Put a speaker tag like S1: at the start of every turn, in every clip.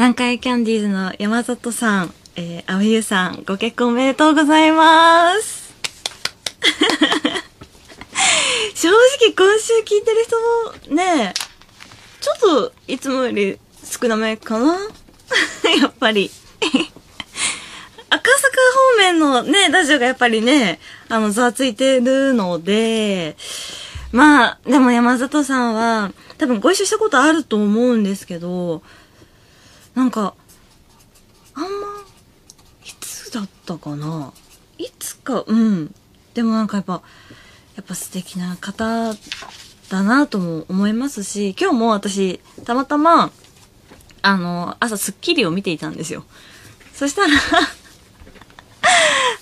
S1: 南海キャンディーズの山里さん、えー、青ゆさん、ご結婚おめでとうございます。正直今週聞いてる人もね、ちょっといつもより少なめかな？やっぱり。赤坂方面のね、ラジオがやっぱりね、あの、ざわついてるので、まあ、でも山里さんは、多分ご一緒したことあると思うんですけど、なんか、あんま、いつだったかな？いつか、うん。でもなんかやっぱ、やっぱ素敵な方だなとも思いますし、今日も私、たまたま、あの、朝スッキリを見ていたんですよ。そしたら、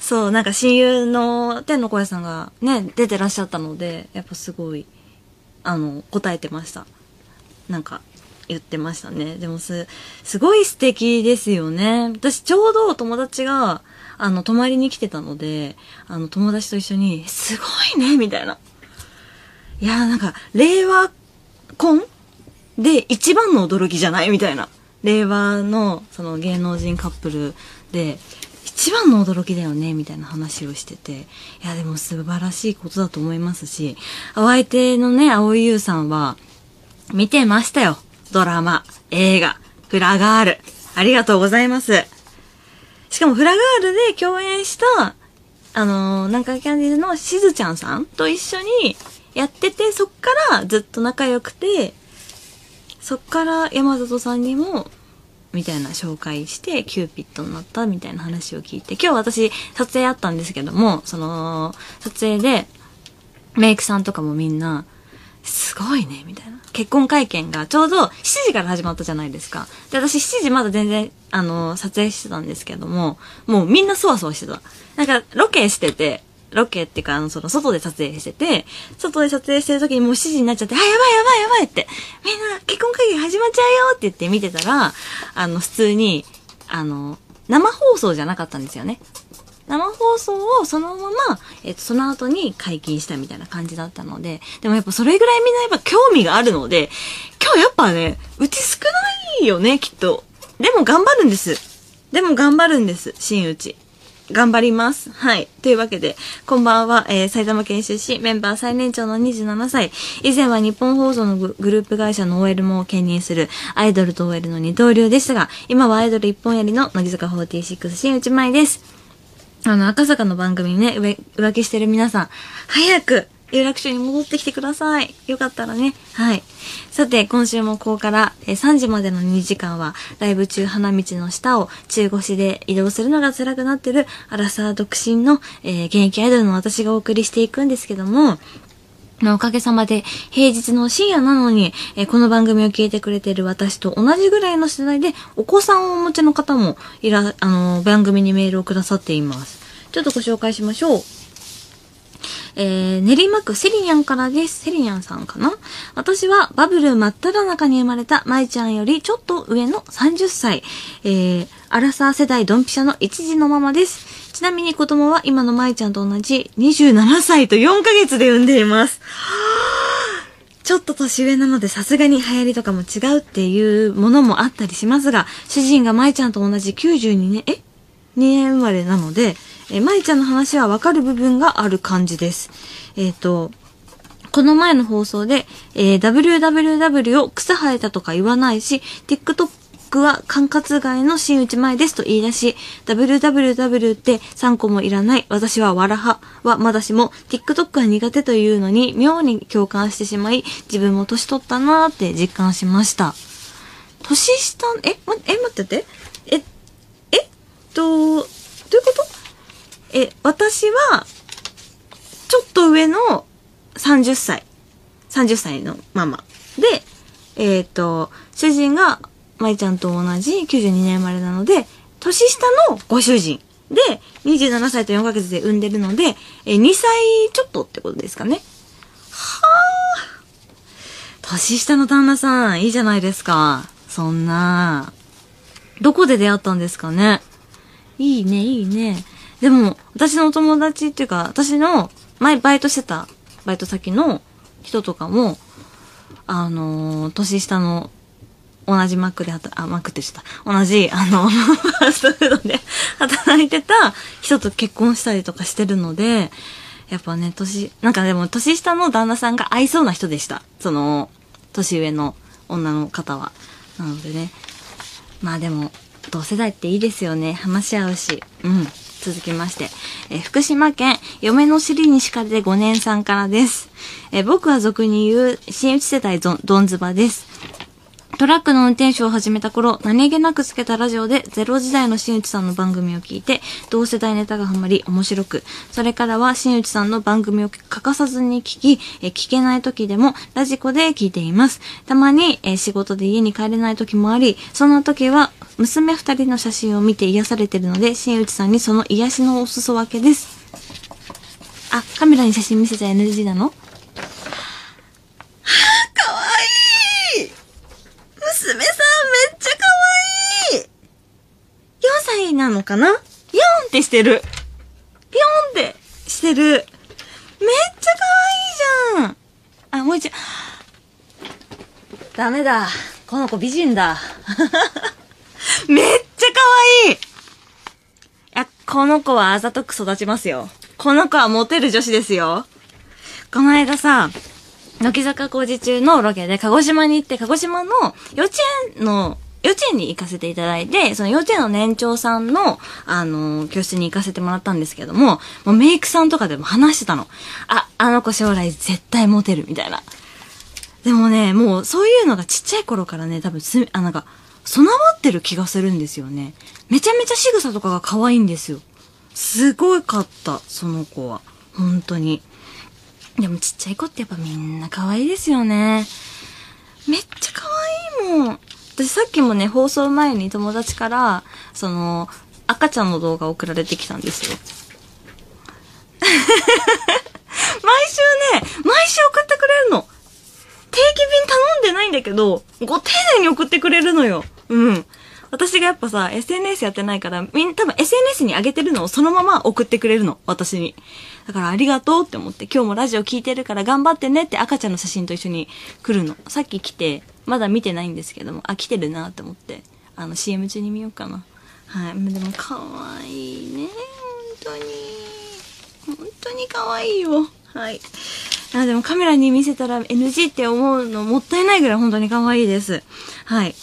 S1: そう、なんか親友の天の声さんがね、出てらっしゃったので、やっぱすごい、あの、答えてました。なんか、言ってましたね。でもす、すごい素敵ですよね。私ちょうど友達が、あの、泊まりに来てたので、あの、友達と一緒に、すごいねみたいな。いやーなんか、令和婚？で一番の驚きじゃない？みたいな。令和の、その芸能人カップルで、一番の驚きだよね？みたいな話をしてて。いや、でも素晴らしいことだと思いますし、お相手のね、蒼井優さんは、見てましたよ。ドラマ、映画、フラガール。ありがとうございます。しかもフラガールで共演した、あのー、南海キャンディーズのしずちゃんさんと一緒にやってて、そっからずっと仲良くて、そっから山里さんにも、みたいな紹介して、キューピッドになったみたいな話を聞いて、今日私撮影あったんですけども、その、撮影で、メイクさんとかもみんな、すごいね、みたいな。結婚会見がちょうど7時から始まったじゃないですか。で、私7時まだ全然、あの、撮影してたんですけども、もうみんなそわそわしてた。なんか、ロケしてて、ロケっていうか、あの、その、外で撮影してて、外で撮影してる時にもう7時になっちゃって、あ、やばいやばいやばいって、みんな結婚会見始まっちゃうよって言って見てたら、あの、普通に、あの、生放送じゃなかったんですよね。生放送をそのまま、えっと、その後に解禁したみたいな感じだったので、でもやっぱそれぐらいみんなやっぱ興味があるので、今日やっぱね、うち少ないよね、きっと。でも頑張るんです。でも頑張るんです、新内。頑張ります。はい。というわけで、こんばんは、えー、埼玉県出身、メンバー最年長の27歳。以前は日本放送のググループ会社の OL も兼任する、アイドルと OL の二刀流でしたが、今はアイドル一本やりの乃木坂46新内舞です。あの、赤坂の番組にね、浮浮気してる皆さん、早く、有楽町に戻ってきてください。よかったらね。はい。さて、今週もここから、え3時までの2時間は、ライブ中花道の下を中腰で移動するのが辛くなってる、アラサー独身の、えー現役アイドルの私がお送りしていくんですけども、まあおかげさまで、平日の深夜なのに、えーこの番組を聞いてくれている私と同じぐらいの世代で、お子さんをお持ちの方も、いら、あのー番組にメールをくださっています。ちょっとご紹介しましょう。えー、練馬区セリニャンからです。セリニャンさんかな？私はバブル真っ只中に生まれた舞ちゃんよりちょっと上の30歳。えー、アラサー世代ドンピシャの一児のママです。ちなみに子供は今の舞ちゃんと同じ27歳と4ヶ月で産んでいます。ちょっと年上なのでさすがに流行りとかも違うっていうものもあったりしますが、主人が舞ちゃんと同じ92年、え ?2 年生まれなので、え、舞ちゃんの話はわかる部分がある感じです。えっ、と、この前の放送で、えー www を草生えたとか言わないし、TikTok 僕は管轄外の新内前ですと言い出し、www って3個もいらない、私はわらははまだしも、TikTok は苦手というのに妙に共感してしまい、自分も年取ったなーって実感しました。年下、え、ま、え、待ってて。え、えっと、どういうこと？え、私は、ちょっと上の30歳。30歳のママ。で、えっ、と、主人が、舞ちゃんと同じ92年生まれなので、年下のご主人。で、27歳と4ヶ月で産んでるので、え2歳ちょっとってことですかね。はあ。年下の旦那さん、いいじゃないですか。そんな。どこで出会ったんですかね。いいね、いいね。でも、私のお友達っていうか、私の前バイトしてたバイト先の人とかも、あのー年下の同じマックで働、あ、マックって言っちゃった。同じ、あの、ファーストフードで働いてた人と結婚したりとかしてるので、やっぱね、年、なんかでも年下の旦那さんが合いそうな人でした。その、年上の女の方は。なのでね。まあでも、同世代っていいですよね。話し合うし。うん。続きまして、え福島県、嫁の尻に敷かれて5年さんからです。え僕は俗に言う、新内世代どんどんずばです。トラックの運転手を始めた頃、何気なくつけたラジオでゼロ時代の新内さんの番組を聞いて、同世代ネタがハマり面白く、それからは新内さんの番組を欠かさずに聞き、え聞けない時でもラジコで聞いています。たまに、え仕事で家に帰れない時もあり、そんな時は娘二人の写真を見て癒されてるので、新内さんにその癒しのお裾分けです。あ、カメラに写真見せちゃ NG なの？はぁかわいい娘さんめっちゃかわい !4 歳なのかな ?4 ってしてる。4ってしてる。めっちゃかわいじゃんあ、もう一度。ダメだ。この子美人だ。めっちゃかわいいいや、この子はあざとく育ちますよ。この子はモテる女子ですよ。この間さ、乃木坂工事中のロケで鹿児島に行って、鹿児島の幼稚園の、幼稚園に行かせていただいて、その幼稚園の年長さんの、あの、教室に行かせてもらったんですけども、もうメイクさんとかでも話してたの。あ、あの子将来絶対モテる、みたいな。でもね、もうそういうのがちっちゃい頃からね、多分す、あ、なんか、備わってる気がするんですよね。めちゃめちゃ仕草とかが可愛いんですよ。すごかった、その子は。本当に。でもちっちゃい子ってやっぱみんな可愛いですよね。めっちゃ可愛いもん。私さっきもね、放送前に友達から、その、赤ちゃんの動画送られてきたんですよ。毎週ね、毎週送ってくれるの。定期便頼んでないんだけど、ご丁寧に送ってくれるのよ。うん。私がやっぱさ、SNS やってないから、みん、多分 SNS に上げてるのをそのまま送ってくれるの、私に。だからありがとうって思って、今日もラジオ聞いてるから頑張ってねって赤ちゃんの写真と一緒に来るの。さっき来て、まだ見てないんですけども、あ、来てるなって思って、あの CM 中に見ようかな。はい。でも可愛いね、本当に。本当に可愛いよ。はい。あ、でもカメラに見せたら NG って思うのもったいないぐらい本当に可愛いです。はい。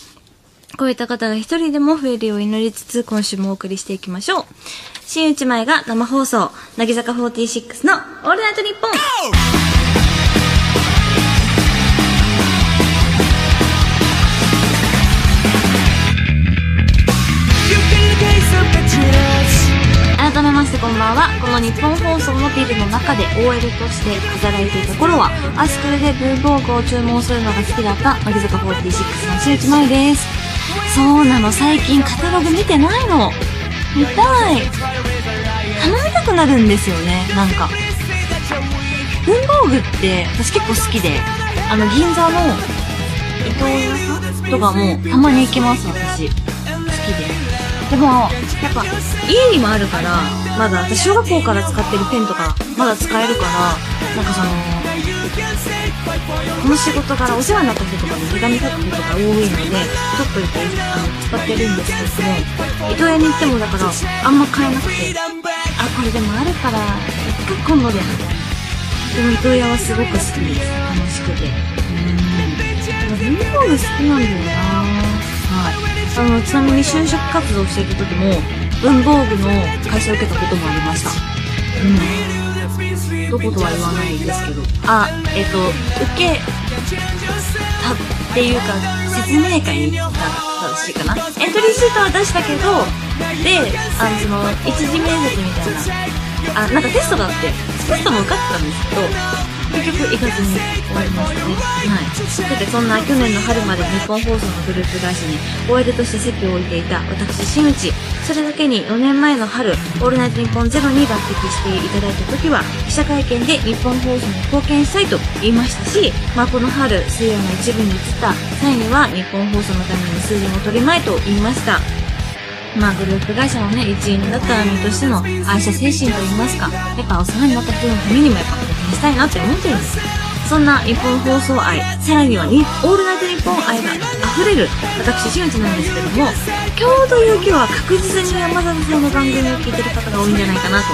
S1: こういった方が一人でも増えるよう祈りつつ、今週もお送りしていきましょう。新内前が生放送、乃木坂46のオールナイトニッポン。改めましてこんばんは。この日本放送のビルの中で OL として働いていた頃は、アスクルで文房具を注文するのが好きだった乃木坂46の新内前です。そうなの、最近カタログ見てないの。見たい。頼みたくなるんですよね、なんか。文房具って私結構好きで、あの銀座の伊藤屋さんとかもたまに行きます、私。好きで。でも、やっぱ家にもあるから、まだ私小学校から使ってるペンとかまだ使えるから、なんかその、この仕事からお世話になった人とかに手紙書くことが多いので、取っといて、あの、使ってるんですけども、伊藤屋に行ってもだから、あんま買えなくて、あ、これでもあるから、一回今度で、でも伊藤屋はすごく好きです。楽しくて。うん。文房具好きなんだよな。あの、ちなみに就職活動していた時も、文房具の会社を受けたこともありました。うん。どことは言わないですけど。あ、えっ、と、受けたっていうか、説明会に行ったら正しいかな。エントリーシートは出したけど、で、あの、その、一次面接みたいな、あ、なんかテストがあって、テストも受かったんですけど、結局行かずに終わりましたね。はい。さて、そんな去年の春まで日本放送のグループ会社に OL として席を置いていた私、新内。それだけに4年前の春、オールナイトニッポンゼロに抜擢していただいた時は、記者会見で日本放送に貢献したいと言いましたし、まあこの春、水曜の一部に移った際には、日本放送のために数字も取りまいと言いました。まあグループ会社のね、一員だった身としての愛社精神といいますか、やっぱお世話になった人のためにもやっぱしたいなって思ってるんです。そんな日本放送愛さらにはに「オールナイトニッポン」愛が溢れる私新内なんですけども今日という日は確実に山里さんの番組を聞いてる方が多いんじゃないかなと。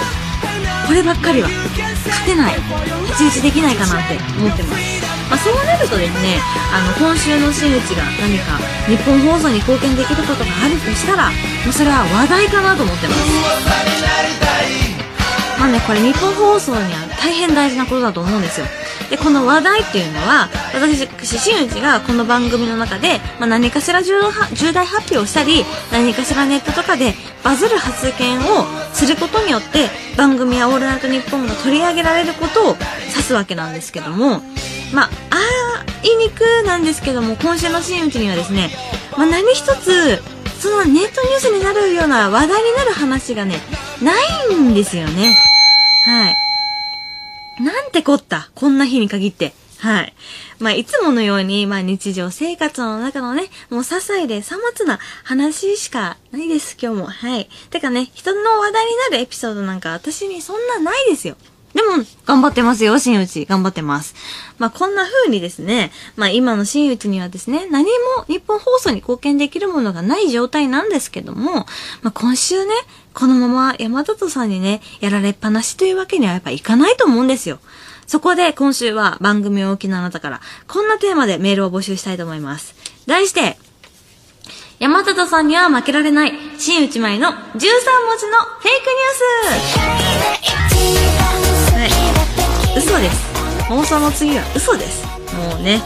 S1: こればっかりは勝てない太刀打できないかなって思ってます。まあ、そうなるとですねあの今週の真打が何か日本放送に貢献できることがあるとしたらもうそれは話題かなと思ってます。まあねこれ日本放送には大変大事なことだと思うんですよ。でこの話題っていうのは私真打ちがこの番組の中で、まあ、何かしら重大発表をしたり何かしらネットとかでバズる発言をすることによって番組や「オールナイトニッポン」が取り上げられることを指すわけなんですけどもまあ、あ言いにくなんですけども、今週の真打ちにはですね、まあ、何一つ、そのネットニュースになるような話題になる話がね、ないんですよね。はい。なんてこった？こんな日に限って。はい。まあ、いつものように、まあ、日常生活の中のね、もう些細でさまつな話しかないです、今日も。はい。てかね、人の話題になるエピソードなんか私にそんなないですよ。でも、頑張ってますよ、真打。頑張ってます。まあ、こんな風にですね、まあ、今の真打にはですね、何も日本放送に貢献できるものがない状態なんですけども、まあ、今週ね、このまま山里さんにね、やられっぱなしというわけにはやっぱいかないと思うんですよ。そこで今週は番組をおきのあなたから、こんなテーマでメールを募集したいと思います。題して、山里さんには負けられない、新内前の13文字のフェイクニュース。嘘です。妄想の次は嘘です。もうね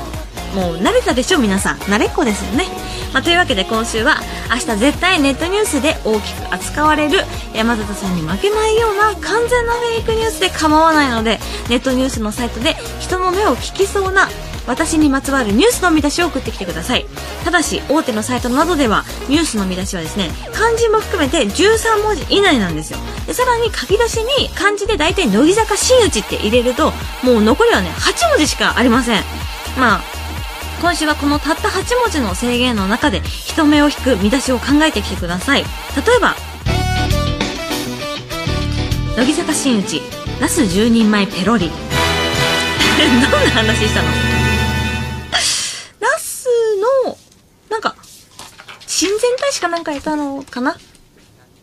S1: もう慣れたでしょ皆さん。慣れっこですよね、まあ、というわけで今週は明日絶対ネットニュースで大きく扱われる山里さんに負けないような完全なフェイクニュースで構わないのでネットニュースのサイトで人の目を聞きそうな私にまつわるニュースの見出しを送ってきてください。ただし大手のサイトなどではニュースの見出しはですね漢字も含めて13文字以内なんですよ。でさらに書き出しに漢字で大体乃木坂真打って入れるともう残りはね8文字しかありません。まあ今週はこのたった8文字の制限の中で人目を引く見出しを考えてきてください。例えば乃木坂真打ち那須10人前ペロリ。どんな話したの？親善大使かなんかやったのかな？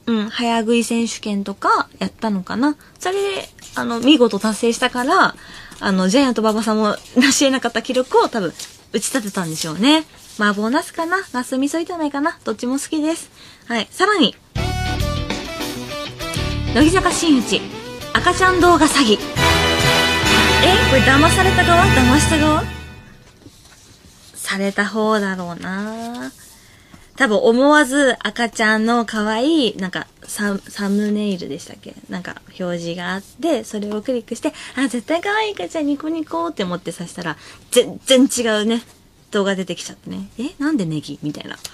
S1: うん、早食い選手権とかやったのかな？それで、あの、見事達成したから、あの、ジャイアント馬場さんも成し得なかった記録を多分、打ち立てたんでしょうね。麻婆ナスかな？ナス味噌炒めかな？どっちも好きです。はい。さらに、乃木坂真一、赤ちゃん動画詐欺。えこれ騙された側？騙した側？された方だろうな多分思わず赤ちゃんの可愛い、なんかサ、サムネイルでしたっけ？なんか表示があって、それをクリックして、あ、絶対可愛い赤ちゃんニコニコって思ってさしたら、全然違うね、動画出てきちゃってね。え？なんでネギ？みたいな。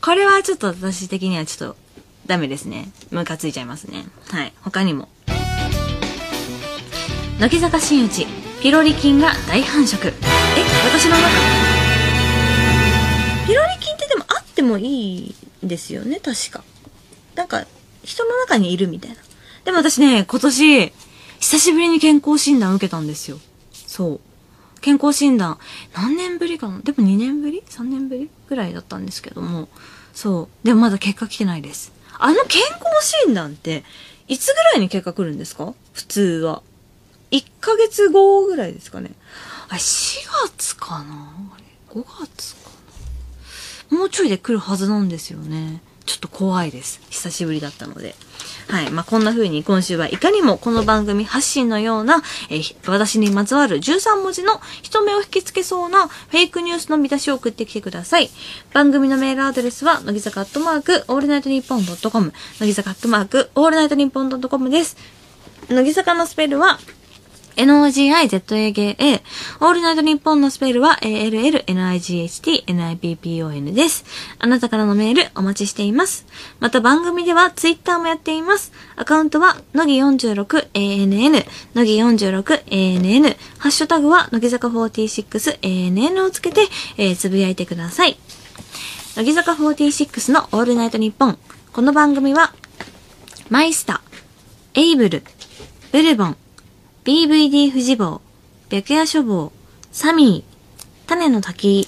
S1: これはちょっと私的にはちょっとダメですね。ムカついちゃいますね。はい。他にも。乃木坂新内、ピロリ菌が大繁殖。え？私の中？ってでもあってもいいんですよね、確か。なんか、人の中にいるみたいな。でも私ね、今年、久しぶりに健康診断受けたんですよ。そう。健康診断、何年ぶりかな？でも2年ぶり ?3 年ぶりぐらいだったんですけども。そう。でもまだ結果来てないです。あの健康診断って、いつぐらいに結果来るんですか？普通は。1ヶ月後ぐらいですかね。あれ、4月かな？あれ ?5 月かもうちょいで来るはずなんですよね。ちょっと怖いです。久しぶりだったので。はい。まあ、こんな風に今週はいかにもこの番組発信のような、えー、私にまつわる13文字の人目を引きつけそうなフェイクニュースの見出しを送ってきてください。番組のメールアドレスは、乃木坂アットマーク、オールナイトニッポンドットコム、乃木坂アットマーク、オールナイトニッポンドットコムです。乃木坂のスペルは、 NOGIZAKA。オールナイトニッポンのスペルは ALLNIGHT-NIPPON です。あなたからのメールお待ちしています。また番組ではツイッターもやっています。アカウントは、のぎ 46ANN、のぎ 46ANN、ハッシュタグは、乃木坂 46ANN をつけて、えー、つぶやいてください。乃木坂46のオールナイトニッポン。この番組は、マイスター、エイブル、ブルボン、BVD 富士坊、白夜書房、サミー、種の滝、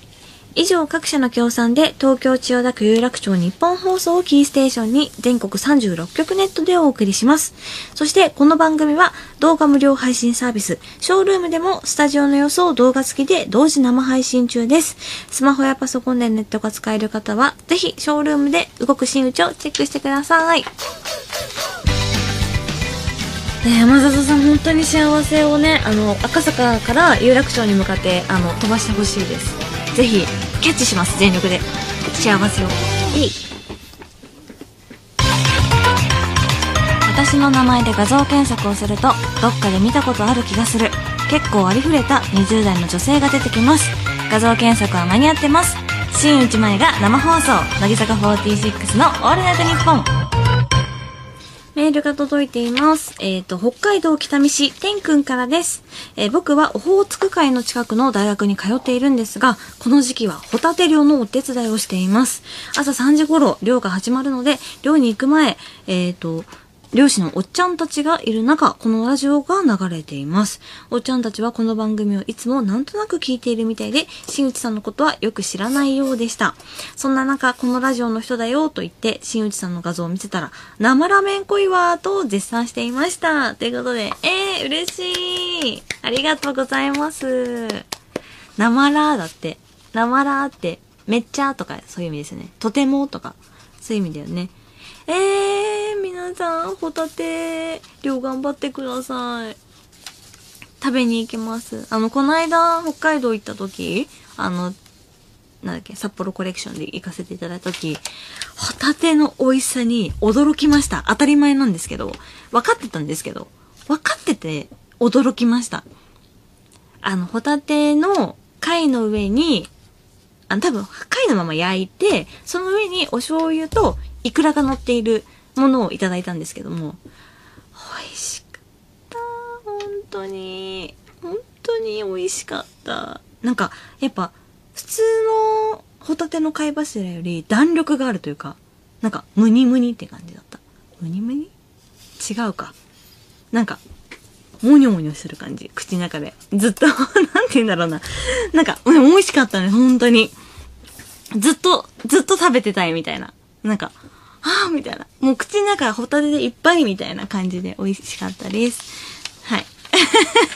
S1: 以上各社の協賛で東京千代田区有楽町日本放送をキーステーションに全国36局ネットでお送りします。そしてこの番組は動画無料配信サービスショールームでもスタジオの様子を動画付きで同時生配信中です。スマホやパソコンでネットが使える方はぜひショールームで動く真打ちをチェックしてください。ね、山里さん本当に幸せをねあの赤坂から有楽町に向かってあの飛ばしてほしいです。ぜひキャッチします全力で。幸せを。いい。私の名前で画像検索をするとどっかで見たことある気がする。結構ありふれた20代の女性が出てきます。画像検索は間に合ってます。新内前が生放送。乃木坂46の「オールナイトニッポン」メールが届いています。えっ、ー、と、北海道北見市、天くんからです。えー、僕はオホーツク海の近くの大学に通っているんですが、この時期はホタテ漁のお手伝いをしています。朝3時頃、漁が始まるので、漁に行く前、えっ、ー、と、漁師のおっちゃんたちがいる中、このラジオが流れています。おっちゃんたちはこの番組をいつもなんとなく聞いているみたいで、新内さんのことはよく知らないようでした。そんな中、このラジオの人だよと言って、新内さんの画像を見せたら、生ラーメン濃いわと絶賛していました。ということで、えー、嬉しいありがとうございます。生ラーだって。生ラーって、めっちゃとかそういう意味ですよね。とてもとか、そういう意味だよね。えー、皆さん、ホタテ、量頑張ってください。食べに行きます。あの、この間、北海道行った時、あの、なんだっけ、札幌コレクションで行かせていただいた時、ホタテの美味しさに驚きました。当たり前なんですけど、分かってたんですけど、分かってて驚きました。あの、ホタテの貝の上に、あの、多分、貝のまま焼いて、その上にお醤油とイクラが乗っているものをいただいたんですけども、美味しかった。本当に。本当に美味しかった。なんか、やっぱ、普通のホタテの貝柱より弾力があるというか、なんか、ムニムニって感じだった。ムニムニ？違うか。なんか、もにょもにょしてる感じ。口の中で。ずっと なんて言うんだろうな。なんか、美味しかったね、本当に。ずっと、ずっと食べてたいみたいな。なんか、ああみたいな。もう口の中ホタテでいっぱいみたいな感じで美味しかったです。はい。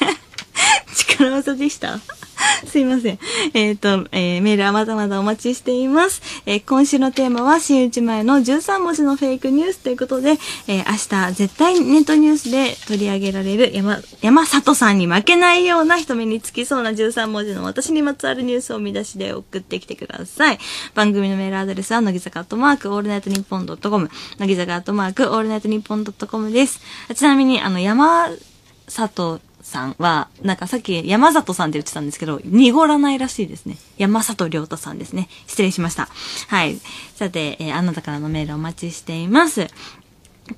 S1: 力技でした？すいません。えっ、ー、と、えー、メールはまだまだお待ちしています。えー、今週のテーマは、新内前の13文字のフェイクニュースということで、え明日絶対ネットニュースで取り上げられる山、山里さんに負けないような人目につきそうな13文字の私にまつわるニュースを見出しで送ってきてください。番組のメールアドレスは、乃木坂アットマーク、オールナイトニッポンドットコム、乃木坂アットマーク、オールナイトニッポンドットコムです。ちなみに、あの、山里さんは、なんかさっき山里さんって言ってたんですけど、濁らないらしいですね。山里亮太さんですね。失礼しました。はい。さて、えー、あなたからのメールお待ちしています。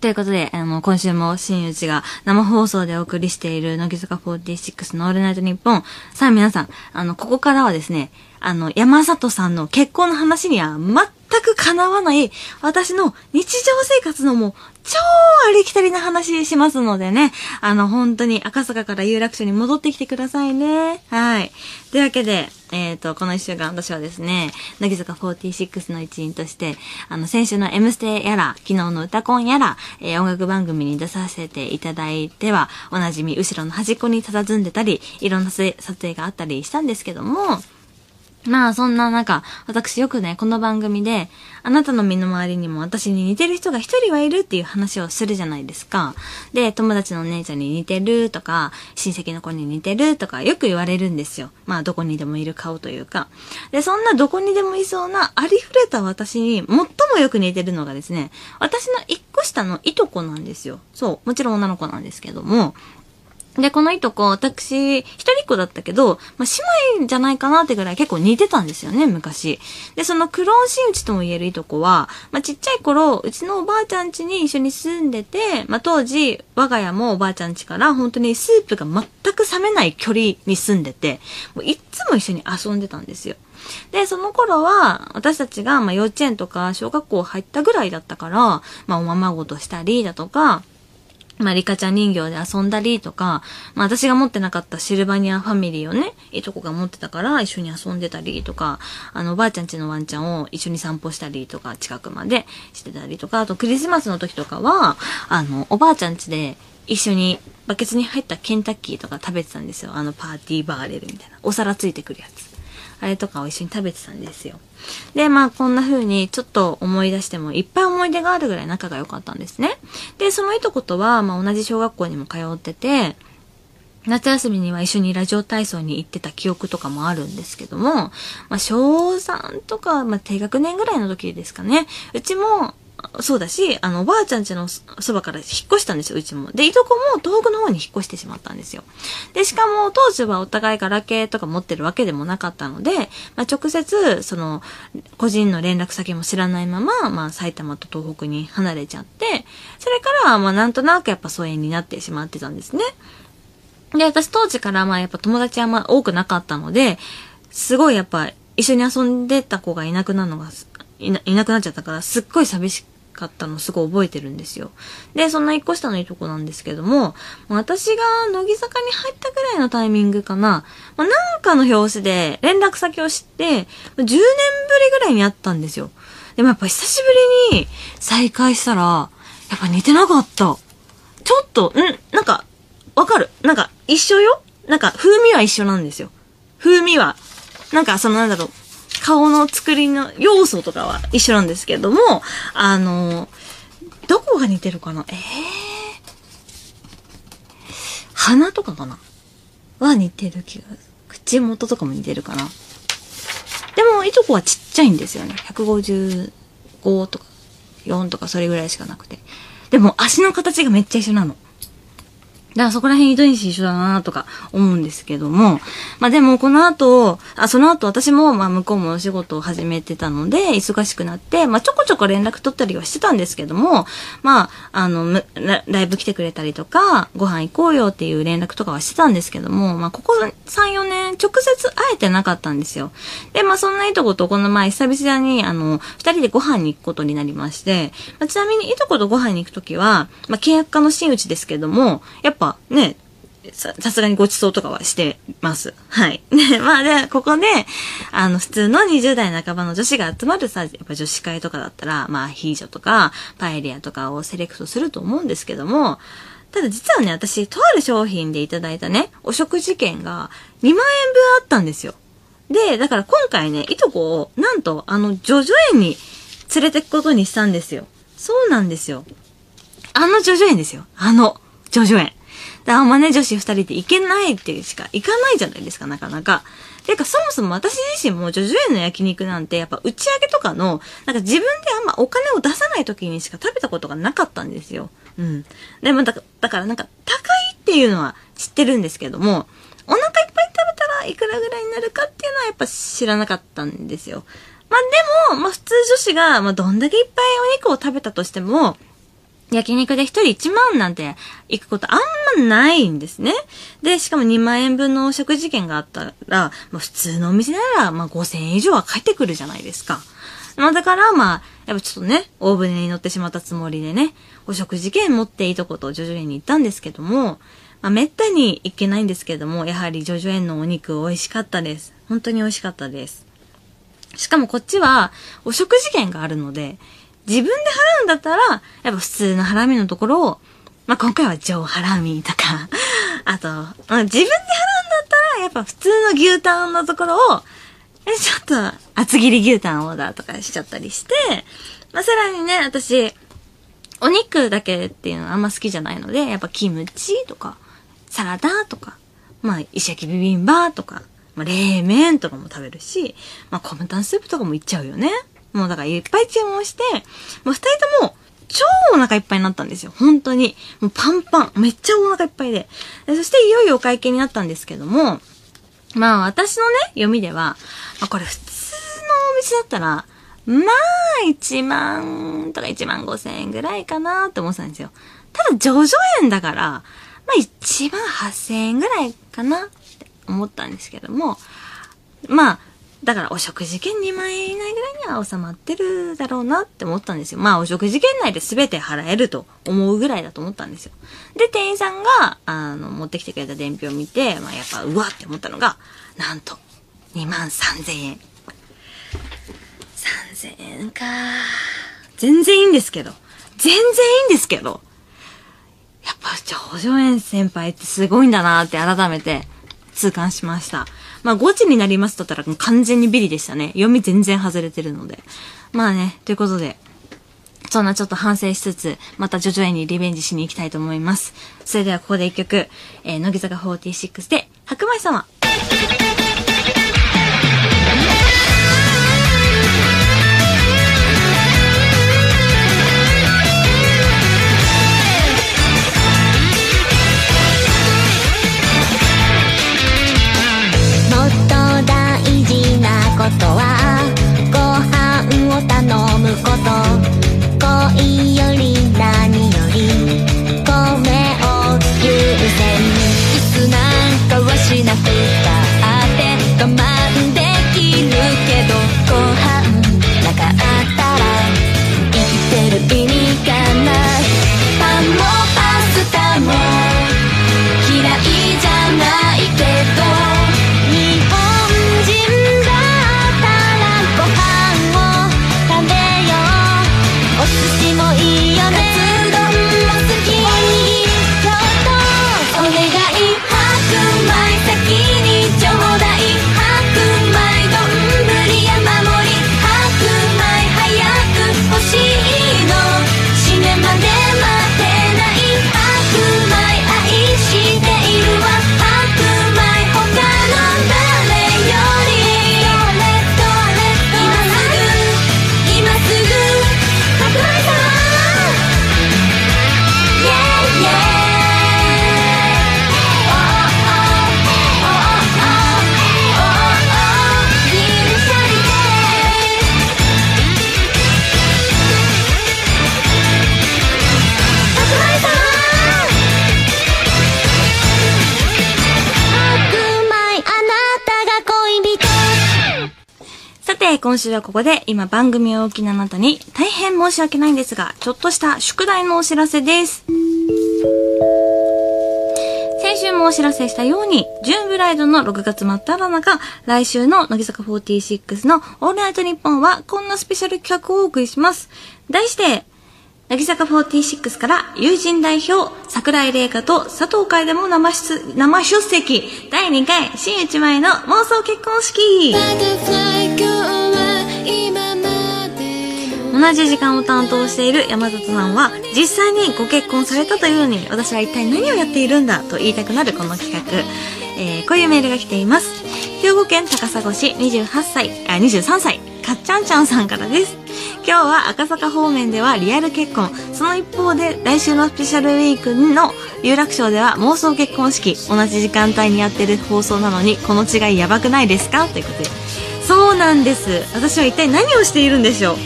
S1: ということで、あの、今週も新内が生放送でお送りしている乃木坂46のオールナイトニッポン。さあ皆さん、あの、ここからはですね、あの、山里さんの結婚の話には全く叶わない、私の日常生活のもう、超ありきたりな話しますのでね。あの、本当に赤坂から有楽町に戻ってきてくださいね。はい。というわけで、えっ、ー、と、この一週間私はですね、乃木坂46の一員として、あの、先週の M ステやら、昨日の歌コンやら、えー、音楽番組に出させていただいては、おなじみ後ろの端っこに佇んでたり、いろんな撮影があったりしたんですけども、まあそんな中、私よくね、この番組で、あなたの身の回りにも私に似てる人が一人はいるっていう話をするじゃないですか。で、友達のお姉ちゃんに似てるとか、親戚の子に似てるとかよく言われるんですよ。まあどこにでもいる顔というか。で、そんなどこにでもいそうなありふれた私に最もよく似てるのがですね、私の一個下のいとこなんですよ。そう、もちろん女の子なんですけども、で、このいとこ、私、一人っ子だったけど、まあ、姉妹じゃないかなってぐらい結構似てたんですよね、昔。で、そのクローン真打ちとも言えるいとこは、まあ、ちっちゃい頃、うちのおばあちゃん家に一緒に住んでて、まあ、当時、我が家もおばあちゃん家から本当にスープが全く冷めない距離に住んでて、もういつも一緒に遊んでたんですよ。で、その頃は、私たちが、ま幼稚園とか小学校入ったぐらいだったから、まあ、おままごとしたりだとか、まあ、リカちゃん人形で遊んだりとか、まあ、私が持ってなかったシルバニアファミリーをね、いとこが持ってたから一緒に遊んでたりとか、あの、おばあちゃんちのワンちゃんを一緒に散歩したりとか、近くまでしてたりとか、あとクリスマスの時とかは、あの、おばあちゃんちで一緒にバケツに入ったケンタッキーとか食べてたんですよ。あのパーティーバーレルみたいな。お皿ついてくるやつ。あれとかを一緒に食べてたんですよ。で、まあこんな風にちょっと思い出してもいっぱい思い出があるぐらい仲が良かったんですね。で、そのいとことは、まあ同じ小学校にも通ってて、夏休みには一緒にラジオ体操に行ってた記憶とかもあるんですけども、まあ小3とか、まあ低学年ぐらいの時ですかね。うちもそうだし、あの、おばあちゃん家のそばから引っ越したんですよ、うちも。で、いとこも東北の方に引っ越してしまったんですよ。で、しかも当時はお互いガラケーとか持ってるわけでもなかったので、まあ、直接、その、個人の連絡先も知らないまま、まあ、埼玉と東北に離れちゃって、それから、まあ、なんとなくやっぱ疎遠になってしまってたんですね。で、私当時からまあやっぱ友達あんま多くなかったので、すごいやっぱ一緒に遊んでた子がいなくなるのがいな、いなくなっちゃったから、すっごい寂しかったのすごい覚えてるんですよ。で、そんな一個下のいとこなんですけども、私が乃木坂に入ったぐらいのタイミングかな、まあ、なんかの表紙で連絡先を知って、10年ぶりぐらいに会ったんですよ。でもやっぱ久しぶりに再会したら、やっぱ似てなかった。ちょっと、ん？なんか、わかる？なんか、一緒よ？なんか、風味は一緒なんですよ。風味は。なんか、そのなんだろう。顔の作りの要素とかは一緒なんですけども、あの、どこが似てるかな？ええー、鼻とかかな？は似てる気がする、口元とかも似てるかな？でも、いとこはちっちゃいんですよね。155とか4とかそれぐらいしかなくて。でも、足の形がめっちゃ一緒なの。だからそこら辺糸西一緒だなとか思うんですけども。まあでもこの後、あ、その後私もまあ向こうもお仕事を始めてたので、忙しくなって、まあちょこちょこ連絡取ったりはしてたんですけども、まあ、あの、ライブ来てくれたりとか、ご飯行こうよっていう連絡とかはしてたんですけども、まあここ3、4年直接会えてなかったんですよ。で、まあそんないとことこの前久々にあの、二人でご飯に行くことになりまして、まあ、ちなみにいとことご飯に行くときは、まあ契約家の真打ちですけども、やっぱぱね、さ、さすがにご馳走とかはしてます。はい。ね、まあで、ここで、あの、普通の20代半ばの女子が集まるさ、やっぱ女子会とかだったら、まあ、ヒージョとか、パエリアとかをセレクトすると思うんですけども、ただ実はね、私、とある商品でいただいたね、お食事券が2万円分あったんですよ。で、だから今回ね、いとこを、なんと、あの、ジョジョ園に連れてくことにしたんですよ。そうなんですよ。あのジョジョ園ですよ。あの、ジョジョ園。で、あんまね、女子二人で行けないっていうしか行かないじゃないですか、なかなか。てか、そもそも私自身もジョジョ園の焼肉なんて、やっぱ打ち上げとかの、なんか自分であんまお金を出さない時にしか食べたことがなかったんですよ。うん。でもだ、だからなんか、高いっていうのは知ってるんですけども、お腹いっぱい食べたらいくらぐらいになるかっていうのはやっぱ知らなかったんですよ。まあでも、まあ普通女子が、まあどんだけいっぱいお肉を食べたとしても、焼肉で一人1万なんて行くことあんまないんですね。で、しかも2万円分の食事券があったら、まあ普通のお店なら、まあ5000円以上は返ってくるじゃないですか。まあだからまあ、やっぱちょっとね、大船に乗ってしまったつもりでね、お食事券持っていいとことジョジョ園に行ったんですけども、まあめったに行けないんですけども、やはりジョジョ園のお肉美味しかったです。本当に美味しかったです。しかもこっちは、お食事券があるので、自分で払うんだったら、やっぱ普通のハラミのところを、まあ、今回は上ハラミとか、あと、まあ、自分で払うんだったら、やっぱ普通の牛タンのところを、ちょっと、厚切り牛タンオーダーとかしちゃったりして、まあ、さらにね、私、お肉だけっていうのはあんま好きじゃないので、やっぱキムチとか、サラダとか、まあ、石焼きビビンバとか、まあ、冷麺とかも食べるし、まあ、コムタンスープとかもいっちゃうよね。もうだからいっぱい注文して、もう二人とも超お腹いっぱいになったんですよ。本当に。もうパンパン。めっちゃお腹いっぱいで。でそしていよいよお会計になったんですけども、まあ私のね、読みでは、まあこれ普通のお店だったら、まあ1万とか1万5千円ぐらいかなって思ってたんですよ。ただ、ジョジョ園だから、まあ1万8千円ぐらいかなって思ったんですけども、まあ、だからお食事券2万円以内ぐらいには収まってるだろうなって思ったんですよ。まあお食事券内で全て払えると思うぐらいだと思ったんですよ。で、店員さんが、あの、持ってきてくれた伝票を見て、まあやっぱうわって思ったのが、なんと、2万3000円。3000円か全然いいんですけど。全然いいんですけど。やっぱ、上場園先輩ってすごいんだなって改めて痛感しました。まあ、5時になりますとったら完全にビリでしたね。読み全然外れてるので。まあね、ということで、そんなちょっと反省しつつ、また徐々にリベンジしに行きたいと思います。それではここで一曲、えー、乃木坂46で、白米様。
S2: 頼むこと恋より何より米を優先キスなんかはしなくた。って我慢できるけどご飯なかったら生きてる意味がないパンもパスタも嫌いじゃないけど。
S1: 今週はここで今番組をおきのあなたに大変申し訳ないんですが、ちょっとした宿題のお知らせです。先週もお知らせしたように、ジューンブライドの6月真っ只中、来週の乃木坂46のオールナイトニッポンはこんなスペシャル企画をお送りします。題して、乃木坂46から友人代表、桜井玲香と佐藤海でも生出生出席、第2回新内前の妄想結婚式。同じ時間を担当している山里さんは実際にご結婚されたというのに私は一体何をやっているんだと言いたくなるこの企画、えー、こういうメールが来ています。兵庫県高砂市28歳あ23歳かっちゃんちゃんさんからです。今日は赤坂方面ではリアル結婚。その一方で来週のスペシャルウィークの有楽町では妄想結婚式。同じ時間帯にやってる放送なのにこの違いやばくないですか？ということで。そうなんです。私は一体何をしているんでしょう？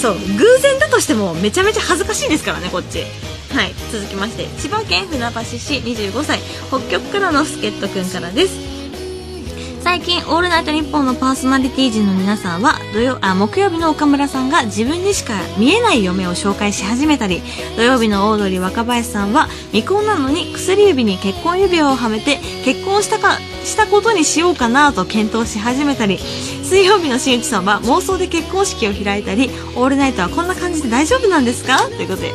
S1: そう偶然だとしてもめちゃめちゃ恥ずかしいですからねこっち。はい続きまして千葉県船橋市25歳北極からの助っ人くんからです。最近「オールナイトニッポン」のパーソナリティ陣の皆さんは土曜あ木曜日の岡村さんが自分にしか見えない嫁を紹介し始めたり土曜日のオードリー若林さんは未婚なのに薬指に結婚指輪をはめて結婚したかしたことにしようかなと検討し始めたり水曜日の新内さんは妄想で結婚式を開いたりオールナイトはこんな感じで大丈夫なんですか？ということで。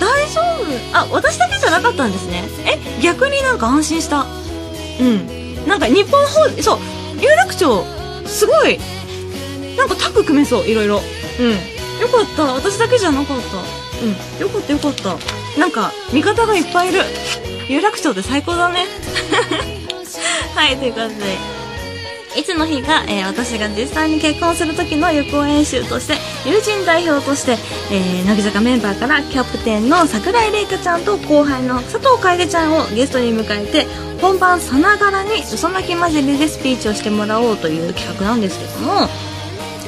S1: 大丈夫？あ私だけじゃなかったんですね。え逆になんか安心した？うん。なんか日本法そう。有楽町すごい。なんかタッグ組めそういろいろ。うん。よかった。私だけじゃなかった。うん。よかったよかった。なんか味方がいっぱいいる。有楽町って最高だね。はい、ということで、いつの日が、えー、私が実際に結婚する時の予行演習として、友人代表として、えー、乃木坂メンバーからキャプテンの桜井玲香ちゃんと後輩の佐藤楓ちゃんをゲストに迎えて、本番さながらに嘘泣き混じりでスピーチをしてもらおうという企画なんですけども、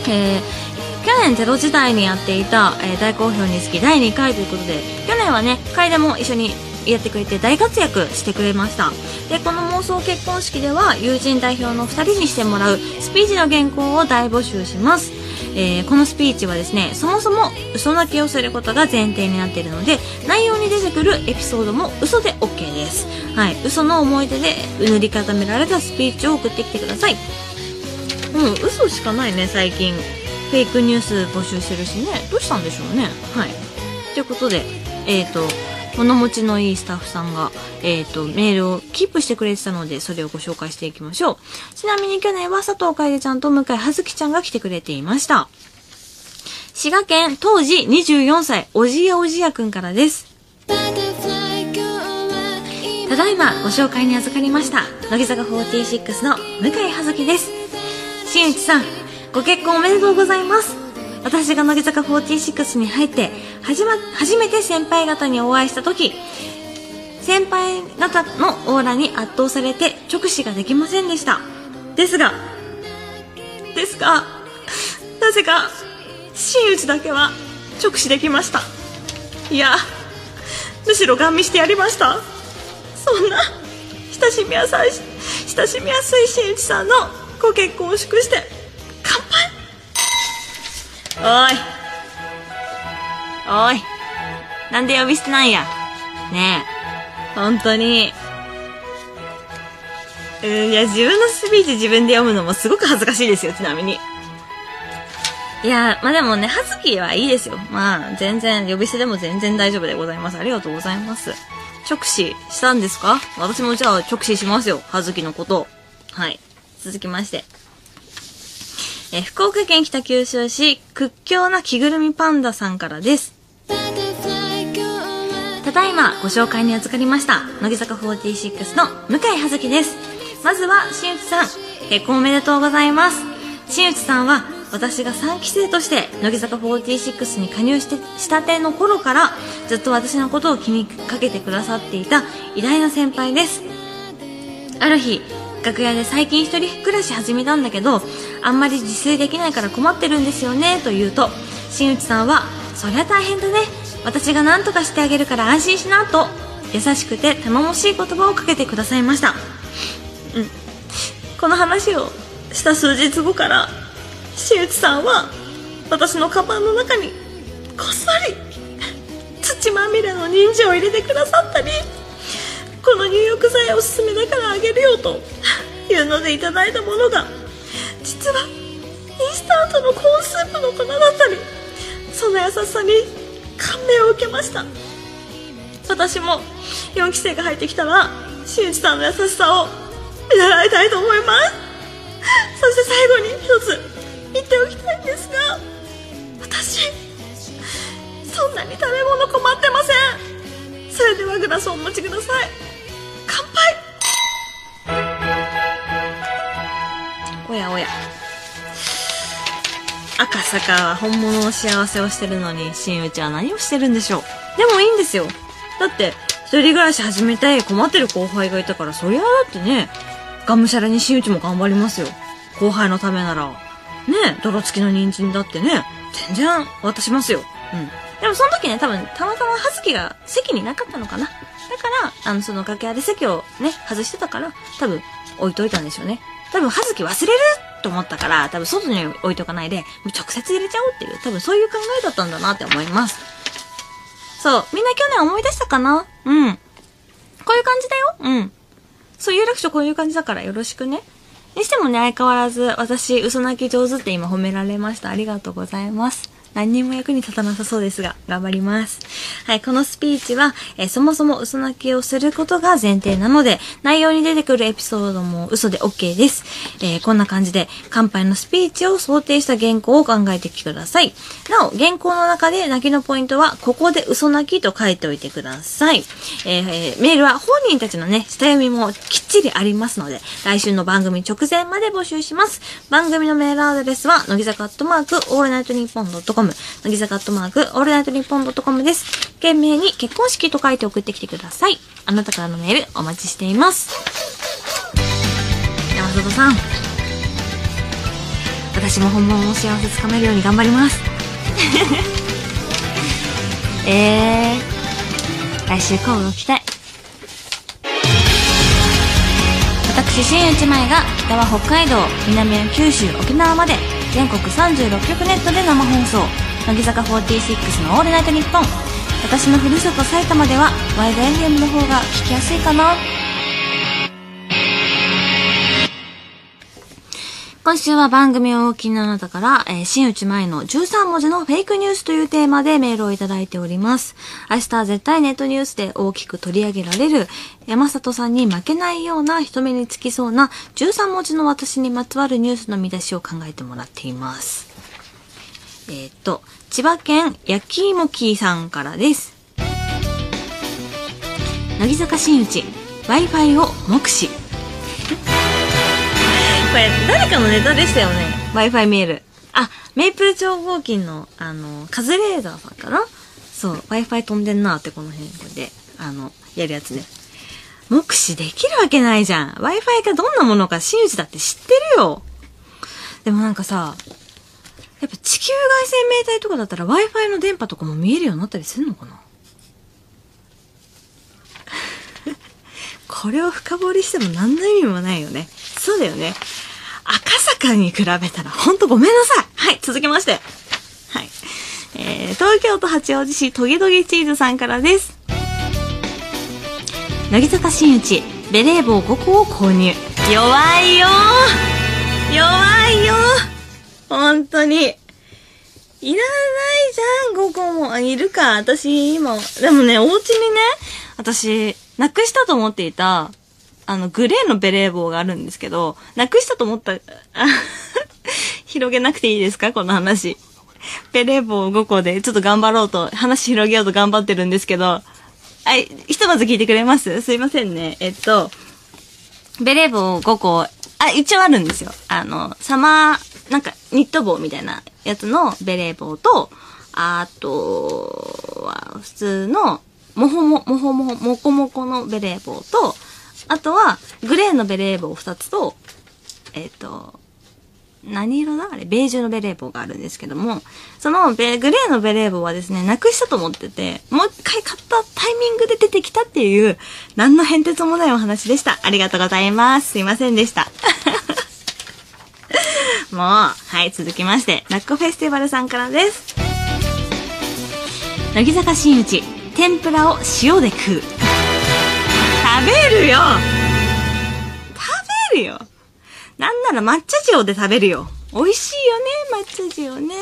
S1: えー、去年ゼロ時代にやっていた、えー、大好評につき第2回ということで、去年はね、楓も一緒にやってくれて大活躍してくれました。でこの妄想結婚式では友人代表の2人にしてもらうスピーチの原稿を大募集します。えーこのスピーチはですねそもそも嘘泣きをすることが前提になっているので内容に出てくるエピソードも嘘で OK です。はい。嘘の思い出で塗り固められたスピーチを送ってきてください。うん嘘しかないね最近。フェイクニュース募集してるしね。どうしたんでしょうね。はい。ということでえっ、ー、と物持ちのいいスタッフさんが、えっ、と、メールをキープしてくれてたので、それをご紹介していきましょう。ちなみに去年は佐藤楓ちゃんと向井葉月ちゃんが来てくれていました。滋賀県当時24歳、おじやおじやくんからです。ただいまご紹介に預かりました乃木坂46の向井葉月です新内さんご結婚おめでとうございます私が乃木坂46に入ってはじま初めて先輩方にお会いした時先輩方のオーラに圧倒されて直視ができませんでした。ですがですがなぜか真打ちだけは直視できました。いやむしろガン見してやりました。そんな親しみやさい親しみやすい新内さんのご結婚を祝して乾杯おいおいなんで呼び捨てなんやねえ本当にうんいや自分のスピーチ自分で読むのもすごく恥ずかしいですよちなみにいや、まあでもね、はずきはいいですよ。まあ、全然、呼び捨てでも全然大丈夫でございます。ありがとうございます。直視したんですか？私もじゃあ直視しますよ。はずきのことを。はい。続きまして。え福岡県北九州市屈強な着ぐるみパンダさんからです。ただいまご紹介に預かりました乃木坂46の向井葉月です。まずは新内さん結婚おめでとうございます。新内さんは私が3期生として乃木坂46に加入してしたての頃からずっと私のことを気にかけてくださっていた偉大な先輩です。ある日楽屋で最近一人暮らし始めたんだけどあんまり自炊できないから困ってるんですよねと言うと新内さんはそりゃ大変だね。私が何とかしてあげるから安心しなと優しくて頼もしい言葉をかけてくださいました。うん。この話をした数日後から新内さんは私のカバンの中にこっそり土まみれの人参を入れてくださったりこの入浴剤おすすめだからあげるよというのでいただいたものが実はインスタントのコーンスープの粉だったりその優しさに感銘を受けました。私も4期生が入ってきたら新内さんの優しさを見習いたいと思います。そして最後に一つ言っておきたいんですが私そんなに食べ物困ってません。それではグラスをお持ちください。乾杯。おやおや。赤坂は本物の幸せをしてるのに新内は何をしてるんでしょう。でもいいんですよ。だって一人暮らし始めたい困ってる後輩がいたからそりゃだってねがむしゃらに新内も頑張りますよ。後輩のためなら。ね泥付きの人参だってね全然渡しますよ。うん。でもその時ね多分たまたま葉月が席になかったのかな。だからあのその楽屋で席をね外してたから多分置いといたんでしょうね。多分葉月忘れると思ったから多分外に置いとかないでもう直接入れちゃおうっていう多分そういう考えだったんだなって思います。そう。みんな去年思い出したかな？うん。こういう感じだよ。うん。そういう楽章こういう感じだからよろしくね。にしてもね、相変わらず私、嘘泣き上手って今褒められました。ありがとうございます。何にも役に立たなさそうですが、頑張ります。はい、このスピーチは、えーそもそも嘘泣きをすることが前提なので、内容に出てくるエピソードも嘘で OK です。えーこんな感じで、乾杯のスピーチを想定した原稿を考えてきてください。なお、原稿の中で泣きのポイントは、ここで嘘泣きと書いておいてください。えーメールは本人たちのね、下読みもきっちりありますので、来週の番組直前まで募集します。番組のメールアドレスは、乃木坂アットマーク、オールナイトニッポンドットコム、乃木坂アットマーク、オールナイトニッポンドットコムです。懸命に結婚式と書いて送ってきてください。あなたからのメールお待ちしています。山里さん。私も本物の幸せつかめるように頑張ります。えー、来週交互期待。私、新内前が北は北海道、南は九州、沖縄まで全国36局ネットで生放送。乃木坂46のオールナイトニッポン。私のふるさと埼玉ではワイド FM の方が聞きやすいかな。今週は番組をお聞きのあなたから、えー新内前の13文字のフェイクニュースというテーマでメールをいただいております。明日は絶対ネットニュースで大きく取り上げられる山里さんに負けないような人目につきそうな13文字の私にまつわるニュースの見出しを考えてもらっています。えっ、と、千葉県焼きいもきーさんからです。乃木坂新内 Wi-Fi を目視。これ、誰かのネタでしたよね。Wi-Fi メール。あ、メイプル超合金の、あの、カズレーザーさんかな？そう、Wi-Fi 飛んでんなってこの辺で、あの、やるやつね。目視できるわけないじゃん。Wi-Fi がどんなものか真打だって知ってるよ。でもなんかさ、やっぱ地球外生命体とかだったら Wi-Fi の電波とかも見えるようになったりするのかな？これを深掘りしても何の意味もないよね。そうだよね。赤坂に比べたらほんとごめんなさい。はい、続きまして。はい。えー、東京都八王子市トゲトゲチーズさんからです。乃木坂新内、ベレー帽5個を購入。弱いよ弱いよ本当に。いらないじゃん、5個も。あいるか、私、今。でもね、お家にね、私、なくしたと思っていた、あの、グレーのベレー帽があるんですけど、なくしたと思った、広げなくていいですか？この話。ベレー帽5個で、ちょっと頑張ろうと、話広げようと頑張ってるんですけど、はい、ひとまず聞いてくれます？すいませんね。えっと、ベレー帽5個、あ、一応あるんですよ。あの、サマー、なんか、ニット帽みたいなやつのベレー帽と、あとは、普通の、もほも、もほもほ、もこもこのベレー帽と、あとは、グレーのベレー帽2つと、えっ、と、何色だ？あれ、ベージュのベレー帽があるんですけども、そのベ、グレーのベレー帽はですね、なくしたと思ってて、もう一回買ったタイミングで出てきたっていう、何の変哲もないお話でした。ありがとうございます。すいませんでした。もう、はい、続きまして、ラッコフェスティバルさんからです。乃木坂新内、天ぷらを塩で食う。食べるよ食べるよなんなら抹茶塩で食べるよ。美味しいよね、抹茶塩ね。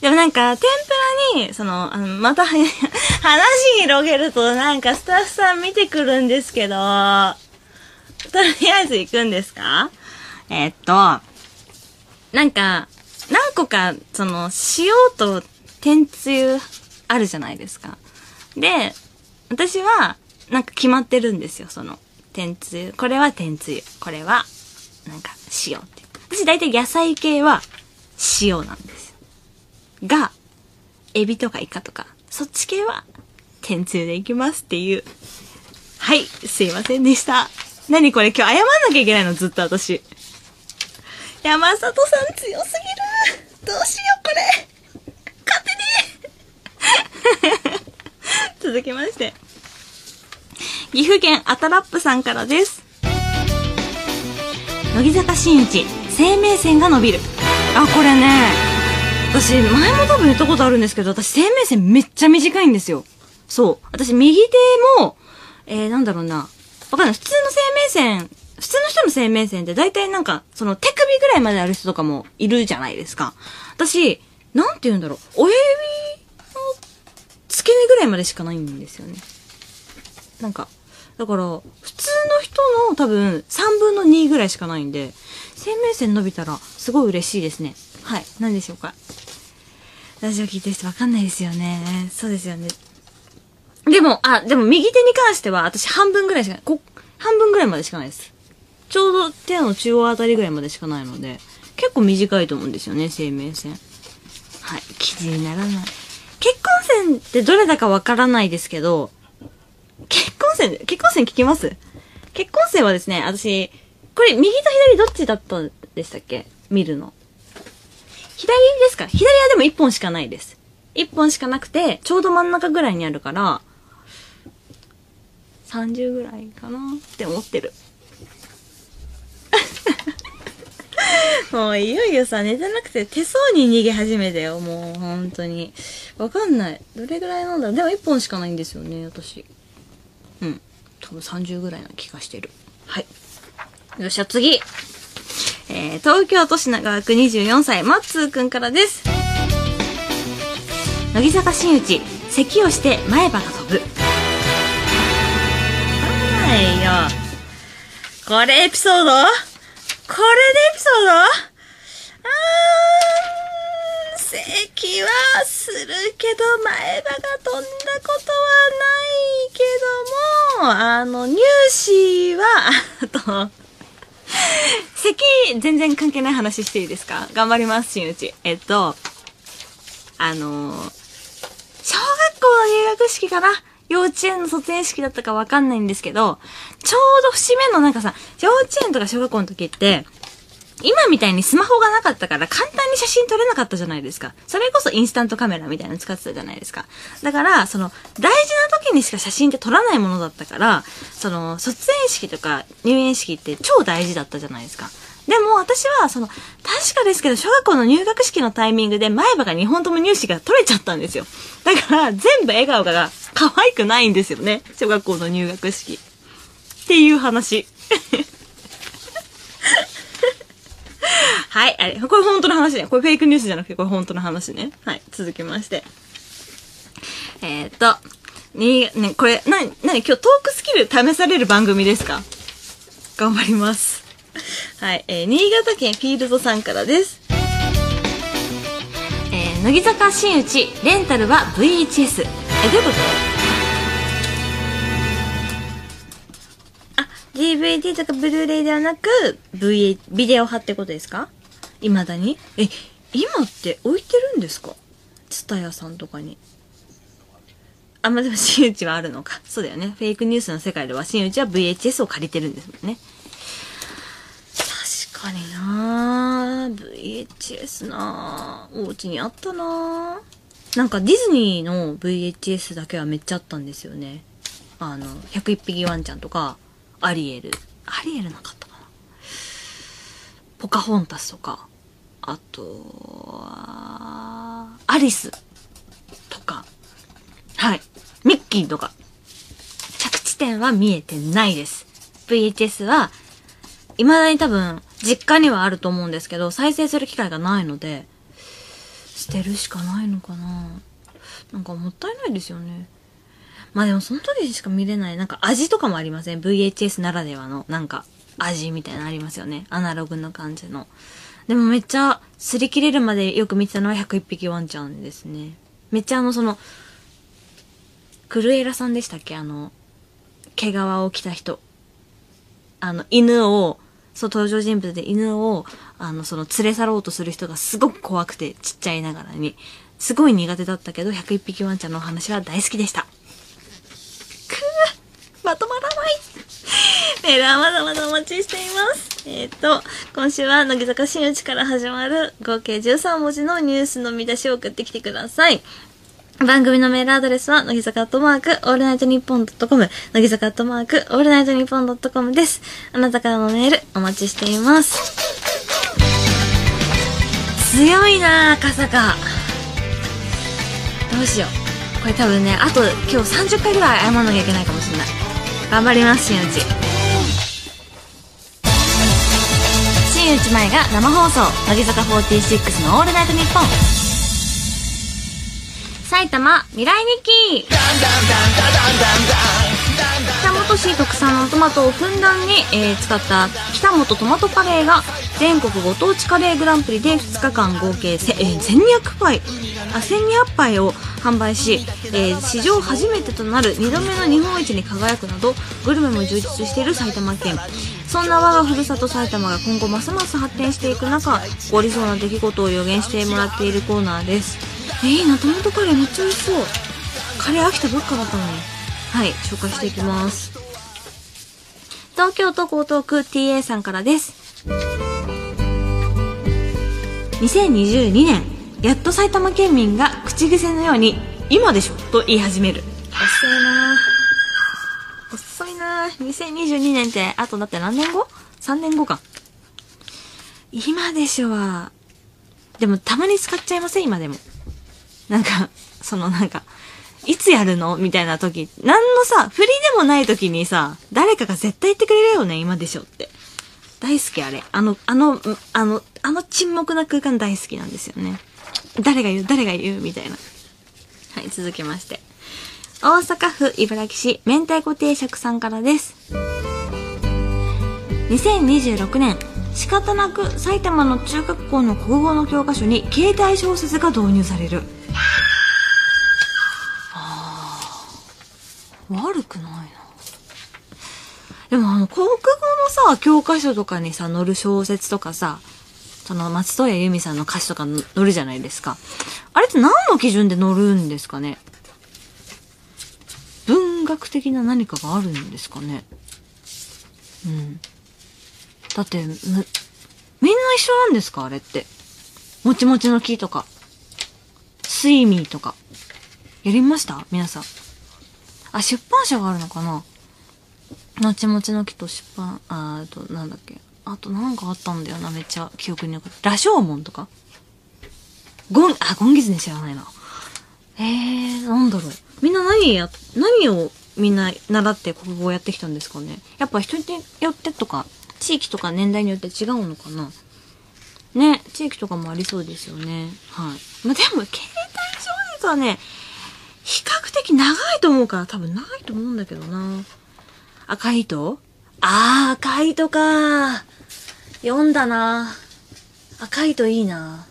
S1: でもなんか、天ぷらに、その、あの、また、話広げるとなんかスタッフさん見てくるんですけど、とりあえず行くんですか？えっと、なんか、何個か、その、塩と天つゆあるじゃないですか。で、私は、なんか決まってるんですよ、その、天つゆ。これは天つゆ。これは、なんか、塩って。私大体野菜系は、塩なんです。が、エビとかイカとか、そっち系は、天つゆでいきますっていう。はい、すいませんでした。何これ今日謝んなきゃいけないの？ずっと私。山里さん強すぎるどうしようこれ勝手に 続きまして。岐阜県アタラップさんからです。乃木坂新内、生命線が伸びる。あ、これね、私、前も多分言ったことあるんですけど、私、生命線めっちゃ短いんですよ。そう。私、右手も、えー、なんだろうな。わかんない。普通の生命線、普通の人の生命線って大体なんか、その手首ぐらいまである人とかもいるじゃないですか。私、なんて言うんだろう。親指の付け根ぐらいまでしかないんですよね。なんか、だから、普通の人の多分3分の2ぐらいしかないんで、生命線伸びたらすごい嬉しいですね。はい。何でしょうか？ラジオ聞いてる人わかんないですよね。そうですよね。でも、あ、でも右手に関しては私半分ぐらいしかない。こ、半分ぐらいまでしかないです。ちょうど手の中央あたりぐらいまでしかないので、結構短いと思うんですよね、生命線。はい。記事にならない。結婚線ってどれだかわからないですけど、結婚線、結婚線聞きます？結婚線はですね、私、これ右と左どっちだったんでしたっけ？見るの。左ですか？左はでも1本しかないです。1本しかなくて、ちょうど真ん中ぐらいにあるから、30ぐらいかな？って思ってる。もういよいよさ、寝てなくて手相に逃げ始めたよ、もう本当に。わかんない。どれぐらいなんだろう。でも1本しかないんですよね、私。うん。多分30ぐらいな気がしてる。はい。よっしゃ、次。えー、東京都品川区24歳、マッツーくんからです。乃木坂新内、咳をして前歯が飛ぶ。はいよ。これエピソード？これでエピソード？あー、咳はするけど前歯が飛んだあの、乳歯は、あと、咳、全然関係ない話していいですか？頑張ります、新内。えっと、あの小学校の入学式かな？幼稚園の卒園式だったかわかんないんですけど、ちょうど節目のなんかさ、幼稚園とか小学校の時って、今みたいにスマホがなかったから簡単に写真撮れなかったじゃないですか。それこそインスタントカメラみたいなの使ってたじゃないですか。だから、その、大事な時にしか写真って撮らないものだったから、その、卒園式とか入園式って超大事だったじゃないですか。でも私は、その、確かですけど、小学校の入学式のタイミングで前歯が2本とも乳歯が取れちゃったんですよ。だから、全部笑顔が可愛くないんですよね。小学校の入学式。っていう話。はい、あれ、これ本当の話ね。これフェイクニュースじゃなくて、これ本当の話ね。はい、続きまして。えー、っと、に、ね、これ、な、なに、今日トークスキル試される番組ですか？頑張ります。はい、えー、新潟県フィールドさんからです。えー、乃木坂新内、レンタルは VHS。え、どういうこと？DVD とかブルーレイではなく、V、ビデオ派ってことですか？未だに？え、今って置いてるんですか？ツタヤさんとかに。あ、ま、でも新内はあるのか。そうだよね。フェイクニュースの世界では新内は VHS を借りてるんですもんね。確かになぁ VHS なぁお家にあったなぁなんかディズニーの VHS だけはめっちゃあったんですよね。あの、101匹ワンちゃんとか、アリエル。アリエルなかったかなポカホンタスとか、あとは、アリスとか、はい。ミッキーとか。着地点は見えてないです。VHS は、未だに多分、実家にはあると思うんですけど、再生する機会がないので、捨てるしかないのかななんかもったいないですよね。まあでもその時しか見れない、なんか味とかもありません ?VHS ならではの、なんか味みたいなのありますよね。アナログな感じの。でもめっちゃ、擦り切れるまでよく見てたのは101匹ワンちゃんですね。めっちゃあの、その、クルエラさんでしたっけ？あの、毛皮を着た人。あの、犬を、そう、登場人物で犬を、あの、その、連れ去ろうとする人がすごく怖くて、ちっちゃいながらに。すごい苦手だったけど、101匹ワンちゃんのお話は大好きでした。くまとまらないメールはまだまだお待ちしています。えっ、と、今週は乃木坂新内から始まる合計13文字のニュースの見出しを送ってきてください。番組のメールアドレスは、乃木坂アットマーク、オールナイトニッポンドットコム、乃木坂アットマーク、オールナイトニッポンドットコムです。あなたからのメール、お待ちしています。強いなぁ、赤坂。どうしよう。これ多分ね、あと今日30回ぐらい謝らなきゃいけないかもしれない。頑張ります、新内。新内前が生放送、乃木坂46のオールナイトニッポン。埼玉未来日記北本市特産のトマトをふんだんに、えー使った北本トマトカレーが全国ご当地カレーグランプリで2日間合計、えー1200杯あ1200杯を販売し、えー史上初めてとなる2度目の日本一に輝くなどグルメも充実している埼玉県。そんな我がふるさと埼玉が今後ますます発展していく中起こりそうな出来事を予言してもらっているコーナーです。えいいなトマトカレーめっちゃ美味しそう。カレー飽きたばっかだったのに。はい紹介していきます。東京都江東区 TA さんからです。2022年やっと埼玉県民が口癖のように今でしょと言い始める遅いな遅いー、2022年って、あとだって何年後 ?3 年後か。今でしょは、でもたまに使っちゃいません？今でも。なんか、そのなんか、いつやるの？みたいな時、なんのさ、振りでもない時にさ、誰かが絶対言ってくれるよね、今でしょって。大好きあれ。あの、あの、あの、あの沈黙な空間大好きなんですよね。誰が言う誰が言うみたいな。はい、続きまして。大阪府茨木市明太子定食さんからです。2026年、仕方なく埼玉の中学校の国語の教科書に携帯小説が導入される。あー悪くないな。でもあの、国語のさ、教科書とかにさ、載る小説とかさ、その松任谷由実さんの歌詞とか載るじゃないですか。あれって何の基準で載るんですかね？文学的な何かがあるんですかね？うん。だって、みんな一緒なんですか？あれって。もちもちの木とか。スイミーとか。やりました？皆さん。あ、出版社があるのかな？もちもちの木と出版、あーと、なんだっけ？あとなんかあったんだよな、めっちゃ記憶に残って。羅生門とか？ゴン、あ、ゴンギツネ知らないな。えー、なんだろう。みんな何や、何をみんな習って国語をやってきたんですかね？やっぱ人によってとか、地域とか年代によって違うのかな？ね、地域とかもありそうですよね。はい。まあ、でも、携帯小説はね、比較的長いと思うから多分長いと思うんだけどな。赤い糸？あー、赤い糸か読んだな赤い糸いいな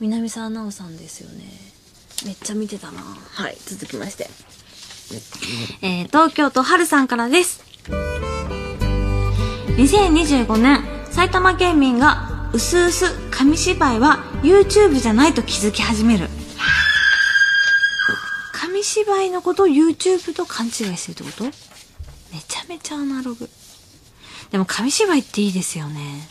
S1: 南沢奈央さんですよね。めっちゃ見てたなはい、続きまして。えー、東京都春さんからです。2025年、埼玉県民が、うすうす紙芝居は YouTube じゃないと気づき始める。紙芝居のことを YouTube と勘違いしてるってこと？ゃめちゃアナログ。でも紙芝居っていいですよね。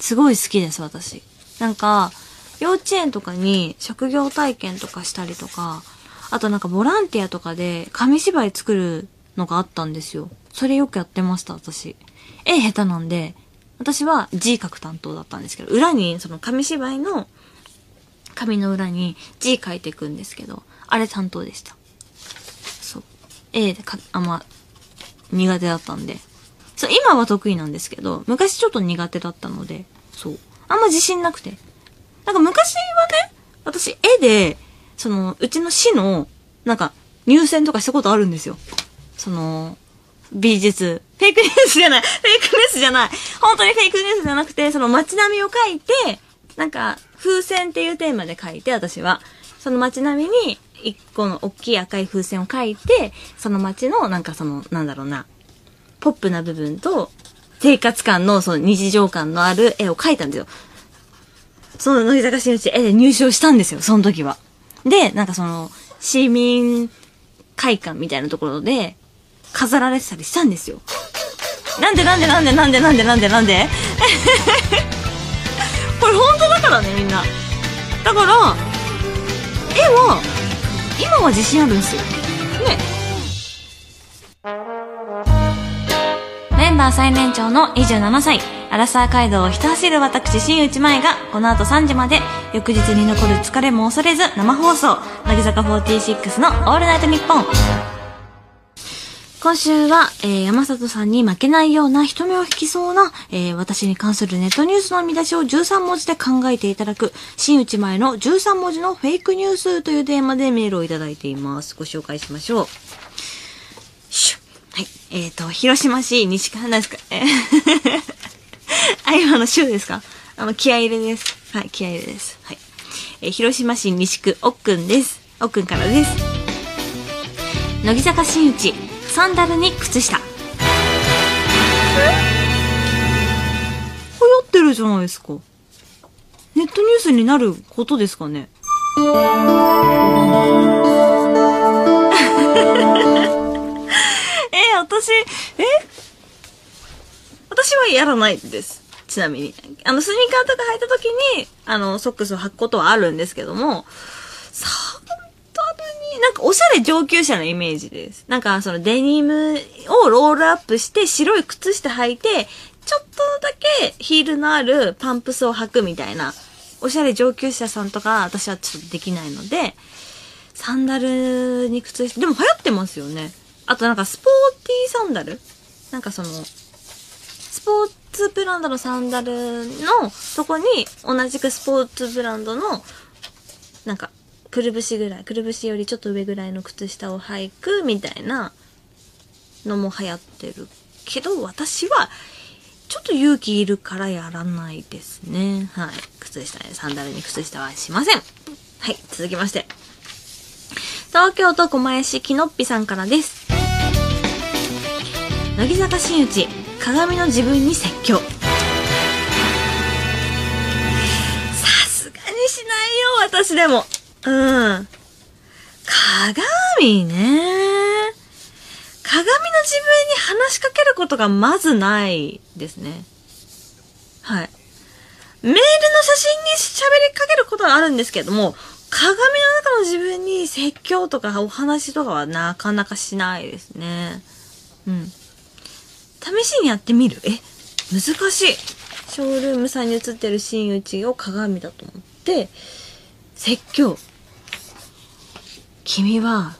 S1: すごい好きです、私。なんか、幼稚園とかに職業体験とかしたりとか、あとなんかボランティアとかで紙芝居作るのがあったんですよ。それよくやってました、私。絵下手なんで、私は字書く担当だったんですけど、裏にその紙芝居の紙の裏に字書いていくんですけど、あれ担当でした。そう。絵でか、あんま苦手だったんで。そう、今は得意なんですけど、昔ちょっと苦手だったので、そう。あんま自信なくて。なんか昔はね、私絵で、その、うちの市の、なんか、入選とかしたことあるんですよ。その、美術。フェイクニュースじゃない。フェイクニュースじゃない。本当にフェイクニュースじゃなくて、その街並みを書いて、なんか、風船っていうテーマで書いて、私は。その街並みに、一個の大きい赤い風船を書いて、その街の、なんかその、なんだろうな、ポップな部分と、生活感の、その日常感のある絵を描いたんですよ。その乃木坂新内絵で入賞したんですよ、その時は。で、なんかその、市民会館みたいなところで、飾られてたりしたんですよ。なんでなんでなんでなんでなんでなんでなんで これ本当だからね、みんな。だから、絵は、今は自信あるんですよ。ね。メンバー最年長の27歳、アラサー街道をひた走る私、新内舞が、この後3時まで、翌日に残る疲れも恐れず、生放送、乃木坂46のオールナイトニッポン。今週は、えー、山里さんに負けないような人目を引きそうな、えー、私に関するネットニュースの見出しを13文字で考えていただく、新内前の13文字のフェイクニュースというテーマでメールをいただいています。ご紹介しましょう。シュッはい。えっ、ー、と、広島市西川、何ですか？えー あ、今の週ですか？あの、気合入れです。はい、気合入れです。はい。えー広島市西区、おっくんです。おっくんからです。乃木坂新内、サンダルに靴下。流行ってるじゃないですか。ネットニュースになることですかね？えー、私、え？私はやらないです。ちなみに。あの、スニーカーとか履いた時に、あの、ソックスを履くことはあるんですけども、サンになんかおしゃれ上級者のイメージです。なんかそのデニムをロールアップして白い靴下履いて、ちょっとだけヒールのあるパンプスを履くみたいな、おしゃれ上級者さんとか私はちょっとできないので、サンダルに靴下、でも流行ってますよね。あとなんかスポーティーサンダル？なんかその、スポーツブランドのサンダルのとこに同じくスポーツブランドのなんかくるぶしぐらいくるぶしよりちょっと上ぐらいの靴下を履くみたいなのも流行ってるけど私はちょっと勇気いるからやらないですね。はい。靴下ねサンダルに靴下はしません。はい。続きまして。東京都狛江市きのっぴさんからです。乃木坂新内鏡の自分に説教。さすがにしないよ私でも。うん。鏡ね。鏡の自分に話しかけることがまずないですね。はい。メールの写真に喋りかけることはあるんですけども鏡の中の自分に説教とかお話とかはなかなかしないですね。うん。試しにやってみる？え？難しい。ショールームさんに映ってる真打ちを鏡だと思って説教。君は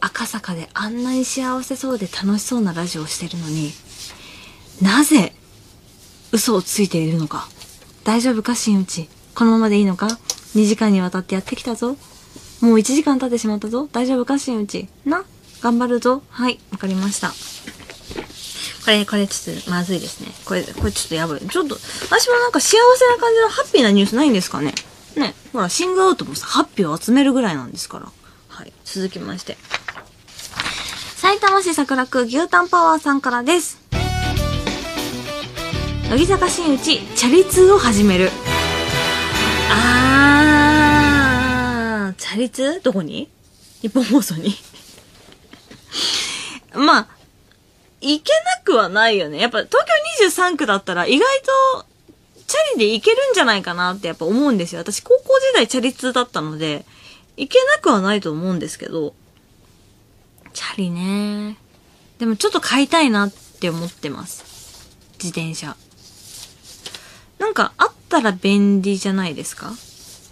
S1: 赤坂であんなに幸せそうで楽しそうなラジオをしてるのになぜ嘘をついているのか大丈夫か真打ちこのままでいいのか2時間にわたってやってきたぞもう1時間経ってしまったぞ大丈夫か真打ちな頑張るぞはいわかりましたこれ、これちょっとまずいですね。これ、これちょっとやばい。ちょっと、私もなんか幸せな感じのハッピーなニュースないんですかねね。ほら、シングアウトもさ、ハッピーを集めるぐらいなんですから。はい。続きまして。埼玉市桜区牛タンパワーさんからです。乃木坂新内、チャリ通を始める。あー、チャリ通？どこに？日本放送に？まあ、行けなくはないよね。やっぱ東京23区だったら意外とチャリで行けるんじゃないかなってやっぱ思うんですよ。私高校時代チャリ通だったので、行けなくはないと思うんですけど、チャリね。でもちょっと買いたいなって思ってます。自転車。なんかあったら便利じゃないですか？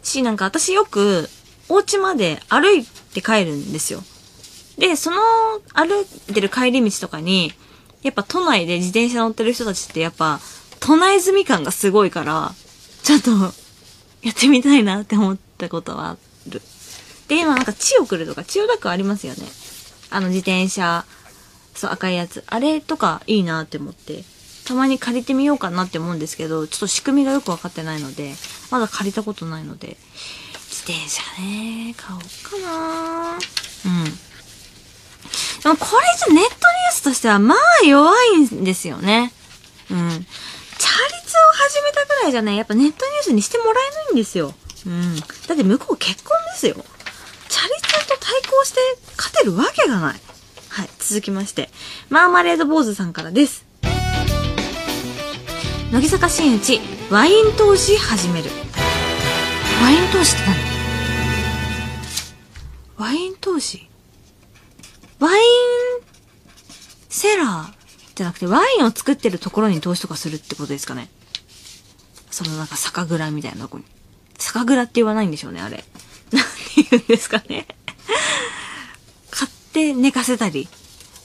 S1: し、なんか私よくお家まで歩いて帰るんですよ。で、その歩いてる帰り道とかに、やっぱ都内で自転車乗ってる人たちってやっぱ都内住み感がすごいから、ちょっとやってみたいなって思ったことはある。で、今なんか千代来るとか千代田区ありますよね。あの自転車、そう赤いやつ。あれとかいいなって思って、たまに借りてみようかなって思うんですけど、ちょっと仕組みがよくわかってないので、まだ借りたことないので、自転車ね、買おうかなうん。でもこれじゃネットニュースとしてはまあ弱いんですよね。うん。チャリ通を始めたぐらいじゃね、やっぱネットニュースにしてもらえないんですよ。うん。だって向こう結婚ですよ。チャリ通と対抗して勝てるわけがない。はい、続きまして。マーマレード坊主さんからです。乃木坂新内、ワイン投資始める。ワイン投資って何？ワイン投資？ワインセラーじゃなくてワインを作ってるところに投資とかするってことですかねそのなんか酒蔵みたいなとこに。酒蔵って言わないんでしょうね、あれ。なんて言うんですかね。買って寝かせたり。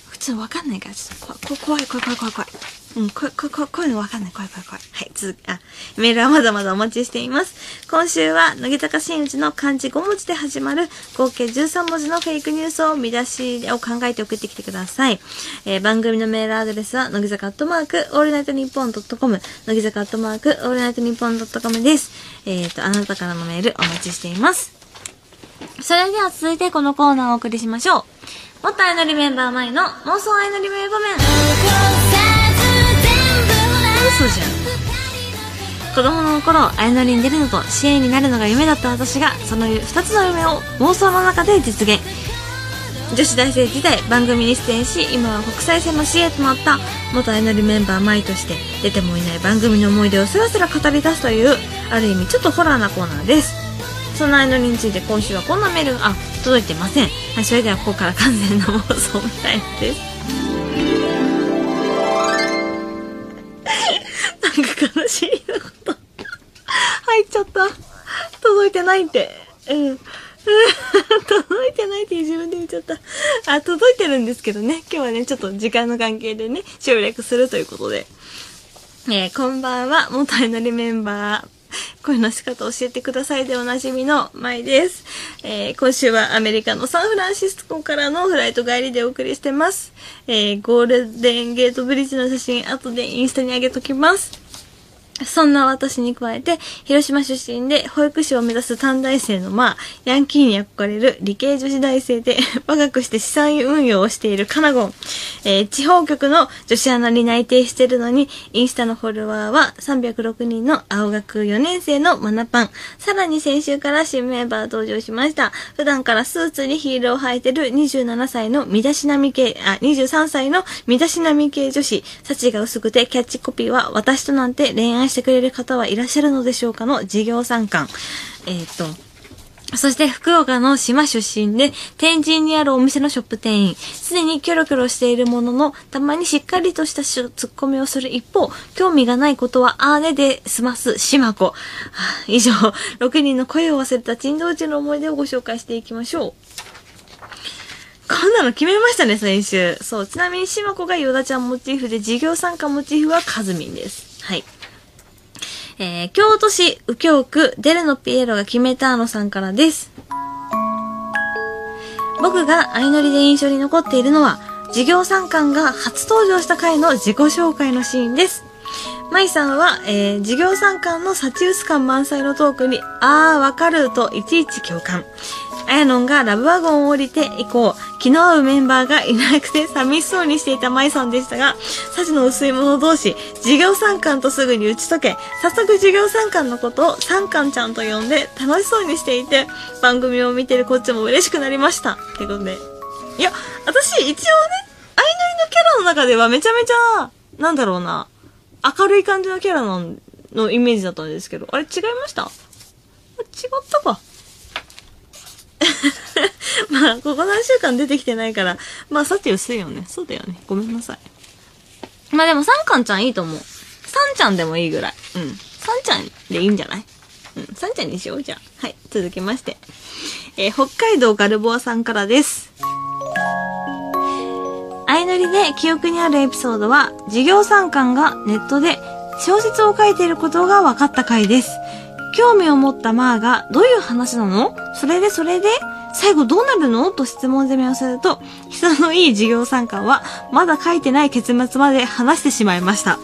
S1: 普通わかんないから、ちょっと怖い、怖い、怖い、怖い、怖い。うん、こ、こ、こ、こういうのわかんない。怖い、怖い、怖い。はい、続き、あ、メールはまだまだお待ちしています。今週は、乃木坂新内の漢字5文字で始まる、合計13文字のフェイクニュースを見出しを考えて送ってきてください。えー番組のメールアドレスは、乃木坂アットマーク、オールナイトニッポンドットコム、乃木坂アットマーク、オールナイトニッポンドットコムです。えっ、と、あなたからのメールお待ちしています。それでは続いてこのコーナーをお送りしましょう。元アイドルメンバー前の妄想アイドル名場面。嘘じゃん。子供の頃、アイドルに出るのと支援になるのが夢だった私が、その二つの夢を妄想の中で実現。女子大生時代番組に出演し今は国際線の CA となった元アイドルメンバー舞として出てもいない番組の思い出をスラスラ語り出すというある意味ちょっとホラーなコーナーですその相乗りについて今週はこんなメールが、あ、届いてません。はい、それではここから完全な妄想みたいです。なんか悲しいなこと。入っちゃった。届いてないって。うん。届いてないって自分で言っちゃった。あ、届いてるんですけどね。今日はね、ちょっと時間の関係でね、省略するということで。えー、こんばんは。元相乗りメンバー。声の仕方教えてくださいでおなじみの舞です、えー、今週はアメリカのサンフランシスコからのフライト帰りでお送りしてます。えー、ゴールデンゲートブリッジの写真後でインスタに上げときます。そんな私に加えて、広島出身で保育士を目指す短大生のまあ、ヤンキーに憧れる理系女子大生で、若くして資産運用をしているカナゴン。えー、地方局の女子アナに内定してるのに、インスタのフォロワーは306人の青学4年生のマナパン。さらに先週から新メンバー登場しました。普段からスーツにヒールを履いてる27歳の身だしなみ系、あ、23歳の身だしなみ系女子。幸が薄くてキャッチコピーは私となんて恋愛してくれる方はいらっしゃるのでしょうかの事業参観。えっ、ー、と、そして福岡の島出身で、天神にあるお店のショップ店員。すでにキョロキョロしているものの、たまにしっかりとしたツッコミをする一方、興味がないことはあーねで済ます島子。以上、6人の声を忘れた珍道中の思い出をご紹介していきましょう。こんなの決めましたね、先週。そう。ちなみに、島子がヨダちゃんモチーフで、事業参加モチーフはカズミンです。はい。えー、京都市右京区デルノピエロが決めたのさんからです。僕が相乗りで印象に残っているのは、事業参観が初登場した回の自己紹介のシーンです。舞さんは、えー、事業参観のサチウス感満載のトークに、あーわかるといちいち共感。あやのんがラブワゴンを降りて以降、気の合うメンバーがいなくて寂しそうにしていた舞さんでしたが、幸の薄い者同士、授業参観とすぐに打ち解け、早速授業参観のことを参観ちゃんと呼んで楽しそうにしていて、番組を見てるこっちも嬉しくなりました。ってことで。いや、私一応ね、相乗りのキャラの中ではめちゃめちゃ、なんだろうな、明るい感じのキャラののイメージだったんですけど、あれ違いました？違ったか。まあ、ここ何週間出てきてないから、まあ、さて薄いよね。そうだよね。ごめんなさい。まあでも、サンカンちゃんいいと思う。サンちゃんでもいいぐらい。うん。サンちゃんでいいんじゃない？うん。サンちゃんにしよう、じゃあ。はい。続きまして。えー、北海道ガルボアさんからです。相乗りで記憶にあるエピソードは、事業参観がネットで小説を書いていることが分かった回です。興味を持ったマーが、どういう話なの？それでそれで最後どうなるの？と質問攻めをすると、人のいい授業参観は、まだ書いてない結末まで話してしまいました。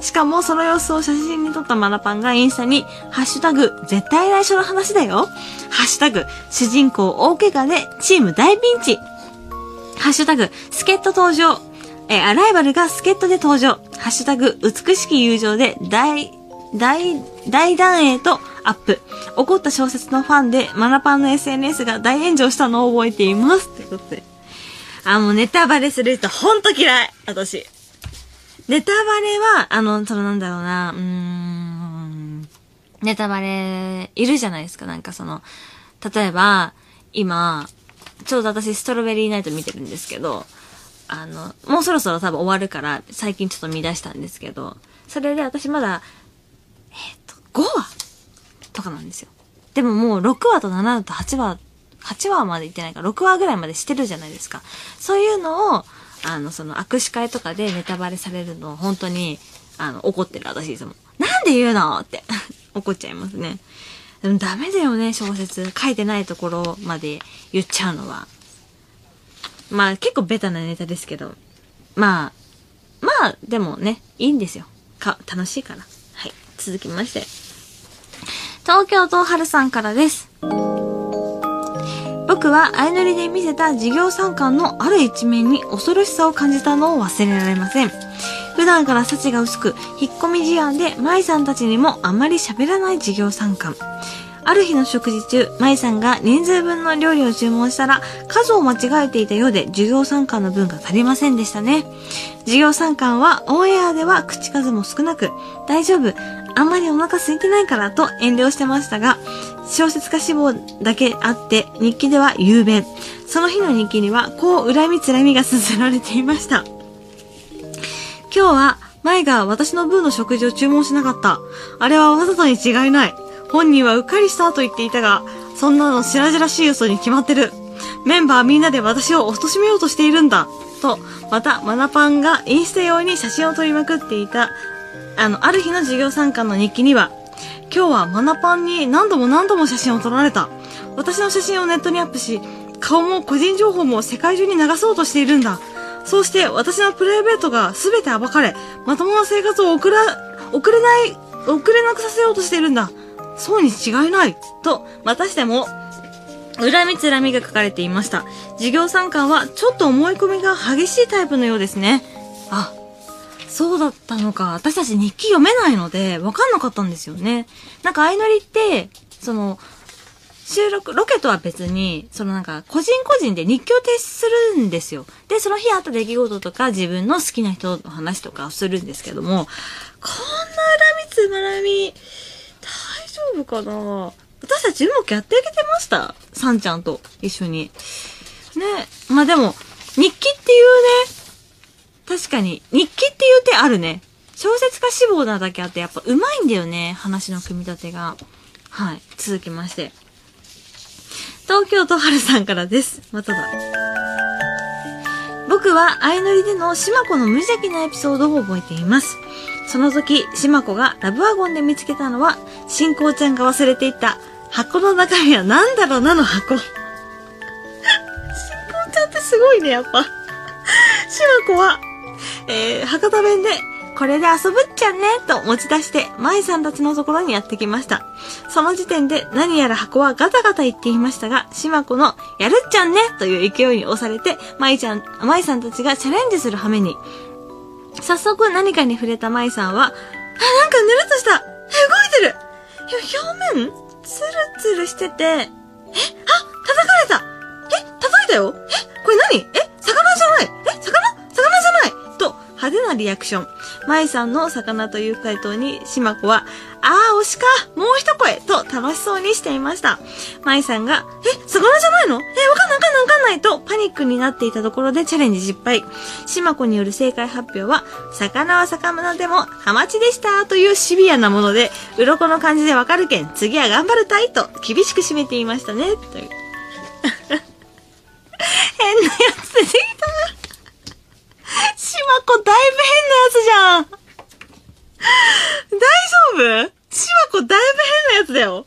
S1: しかも、その様子を写真に撮ったマナパンがインスタに、ハッシュタグ、絶対内緒の話だよ。ハッシュタグ、主人公大怪我でチーム大ピンチ。ハッシュタグ、助っ人登場。えアライバルが助っ人で登場。ハッシュタグ、美しき友情で大、大、大団円とアップ。怒った小説のファンで、マナパンの SNS が大炎上したのを覚えています。ってことで。あ、もうネタバレする人ほんと嫌い私。ネタバレは、あの、そのなんだろうな、うーん、ネタバレ、いるじゃないですか。なんかその、例えば、今、ちょうど私ストロベリーナイト見てるんですけど、あの、もうそろそろ多分終わるから、最近ちょっと見出したんですけど、それで私まだ、5話とかなんですよ。でももう6話と7話と8話、8話まで行ってないから6話ぐらいまでしてるじゃないですか。そういうのを、あの、その握手会とかでネタバレされるの本当に、あの、怒ってる私いつも。なんで言うのって 怒っちゃいますね。でもダメだよね、小説。書いてないところまで言っちゃうのは。まあ結構ベタなネタですけど。まあ、まあでもね、いいんですよ。か、楽しいから。続きまして。東京都春さんからです。僕は相乗りで見せた事業参観のある一面に恐ろしさを感じたのを忘れられません。普段から幸が薄く、引っ込み思案で舞さんたちにもあまり喋らない事業参観。ある日の食事中、舞さんが人数分の料理を注文したら、数を間違えていたようで、授業参観の分が足りませんでしたね。授業参観は、オンエアでは口数も少なく、大丈夫、あんまりお腹空いてないからと遠慮してましたが、小説家志望だけあって、日記では雄弁。その日の日記には、こう恨みつらみが綴られていました。今日は、舞が私の分の食事を注文しなかった。あれはわざとに違いない。本人はうっかりしたと言っていたが、そんなの白々しい嘘に決まってる。メンバーみんなで私を貶めようとしているんだ。と、また、マナパンがインスタ用に写真を撮りまくっていた、あの、ある日の授業参観の日記には、今日はマナパンに何度も何度も写真を撮られた。私の写真をネットにアップし、顔も個人情報も世界中に流そうとしているんだ。そうして私のプライベートが全て暴かれ、まともな生活を送ら、送れない、送れなくさせようとしているんだ。そうに違いない。と、またしても、恨みつらみが書かれていました。授業参観はちょっと思い込みが激しいタイプのようですね。あ、そうだったのか。私たち日記読めないので、わかんなかったんですよね。なんか、相乗りって、その、収録、ロケとは別に、そのなんか、個人個人で日記を提出するんですよ。で、その日あった出来事とか、自分の好きな人の話とかをするんですけども、こんな恨みつまらみ、大丈夫かな私たちうまくやってあげてました？さんちゃんと一緒に。ね。まあでも、日記っていうね、確かに、日記っていう手あるね。小説家志望なだけあって、やっぱ上手いんだよね。話の組み立てが。はい。続きまして。東京都春さんからです。まただ。僕は相乗りでの島子の無邪気なエピソードを覚えています。その時、島子がラブワゴンで見つけたのは、新光ちゃんが忘れていた箱の中身は何だろうなの箱。新光ちゃんってすごいね、やっぱ。島子は、えー、博多弁で、これで遊ぶっちゃんね、と持ち出して、舞さんたちのところにやってきました。その時点で何やら箱はガタガタ言っていましたが、島子の、やるっちゃんね、という勢いに押されて、舞ちゃん、舞さんたちがチャレンジする羽目に。早速何かに触れた舞さんは、あ、なんかぬるっとした、動いてる、表面ツルツルしてて、え、あ、叩かれた。え、叩いたよ。え、これ何？え、魚じゃない、魚じゃないと、派手なリアクション。舞さんの魚という回答に、島子は、あー、推しかもう一声と楽しそうにしていました。舞さんが、え、魚じゃないの？え、わかんないわかんないわかんないとパニックになっていたところでチャレンジ失敗。島子による正解発表は、魚は魚でもハマチでしたというシビアなもので、鱗の感じでわかるけん、次は頑張るたいと厳しく締めていましたね。という。変なやつ出てきた。島子だいぶ変なやつじゃん。大丈夫？島子だいぶ変なやつだよ。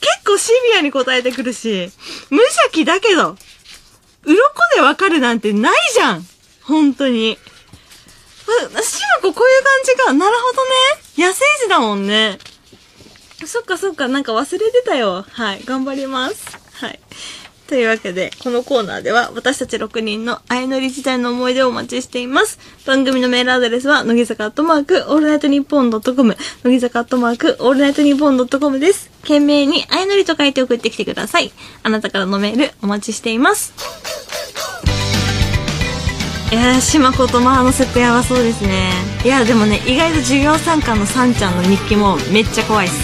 S1: 結構シビアに答えてくるし、無邪気だけど、鱗でわかるなんてないじゃん本当に。あ、島子こういう感じか。なるほどね。野生児だもんね。そっかそっか、なんか忘れてたよ。はい、頑張ります。はい。というわけで、このコーナーでは私たち6人の相乗り時代の思い出をお待ちしています。番組のメールアドレスは、乃木坂アットマーク、オールナイトニッポンドットコム、乃木坂アットマーク、オールナイトニッポンドットコムです。件名にあいのりと書いて送ってきてください。あなたからのメールお待ちしています。いやー、島子とマーの設定やばそうですね。いや、でもね、意外と授業参観のさんちゃんの日記もめっちゃ怖いっす。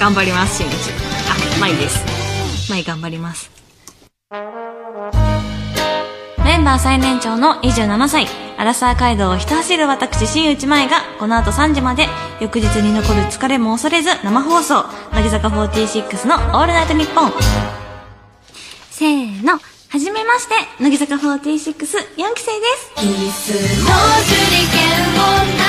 S1: 頑張ります、しんいち。あ、まいです。まい頑張ります。メンバー最年長の27歳、アラサー街道をひた走る私、新内舞が、この後3時まで、翌日に残る疲れも恐れず、生放送、乃木坂46のオールナイトニッポン。せーの、はじめまして、乃木坂46、4期生です。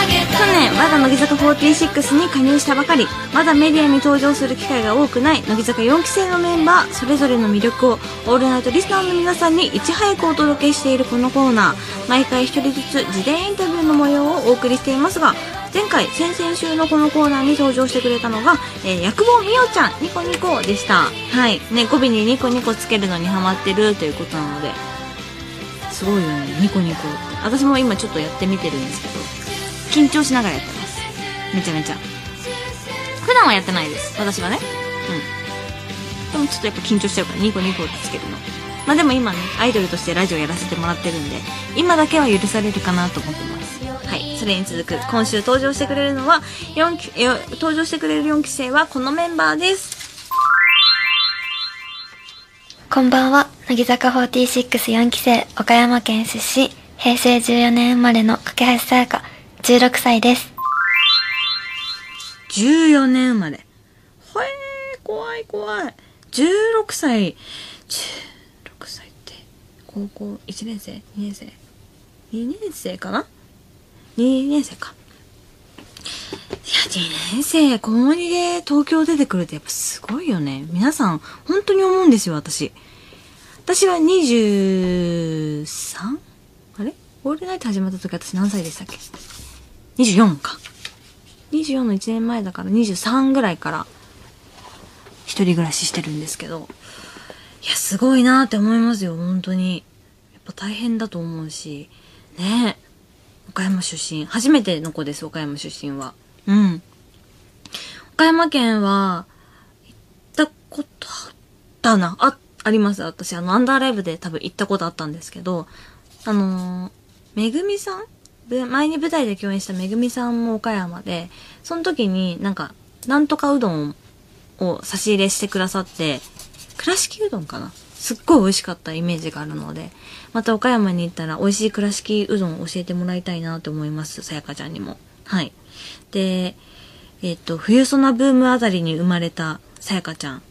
S1: 去去年、まだ乃木坂46に加入したばかり、まだメディアに登場する機会が多くない乃木坂4期生のメンバー、それぞれの魅力を、オールナイトリスナーの皆さんにいち早くお届けしているこのコーナー、毎回一人ずつ事前インタビューの模様をお送りしていますが、前回、先々週のこのコーナーに登場してくれたのが、えー、薬房みおちゃん、ニコニコでした。はい。ね、語尾にニコニコつけるのにハマってるということなので、すごいよね、ニコニコって。私も今ちょっとやってみてるんですけど、緊張しながらやってます。めちゃめちゃ。普段はやってないです。私はね。うん。でもちょっとやっぱ緊張しちゃうから、ニコニコってつけるの。まあでも今ね、アイドルとしてラジオやらせてもらってるんで、今だけは許されるかなと思ってます。はい。それに続く、今週登場してくれるのは、4期、え登場してくれる4期生はこのメンバーです。
S3: こんばんは。乃木坂464期生、岡山県出身、平成14年生まれの架橋さやか、16歳です。
S1: 14年生まれ。ほえー、怖い怖い。16歳、16歳って、高校1年生 ?2 年生 ?2 年生かな ?2 年生か。いや、2年生、高2で東京出てくるってやっぱすごいよね。皆さん、本当に思うんですよ、私。私は 23? あれ？オールナイト始まった時私何歳でしたっけ？?24 か。24の1年前だから23ぐらいから一人暮らししてるんですけど、いや、すごいなって思いますよ、本当に。やっぱ大変だと思うし、ねえ。岡山出身。初めての子です、岡山出身は。うん。岡山県は、行ったことあったな。あ、あります。私、あの、アンダーライブで多分行ったことあったんですけど、あのーめぐみさん前に舞台で共演しためぐみさんも岡山で、その時になんか、なんとかうどんを差し入れしてくださって、倉敷うどんかな？すっごい美味しかったイメージがあるので、また岡山に行ったら美味しい倉敷うどんを教えてもらいたいなと思います。さやかちゃんにも。はい。で、えっ、と、冬ソナブームあたりに生まれたさやかちゃん。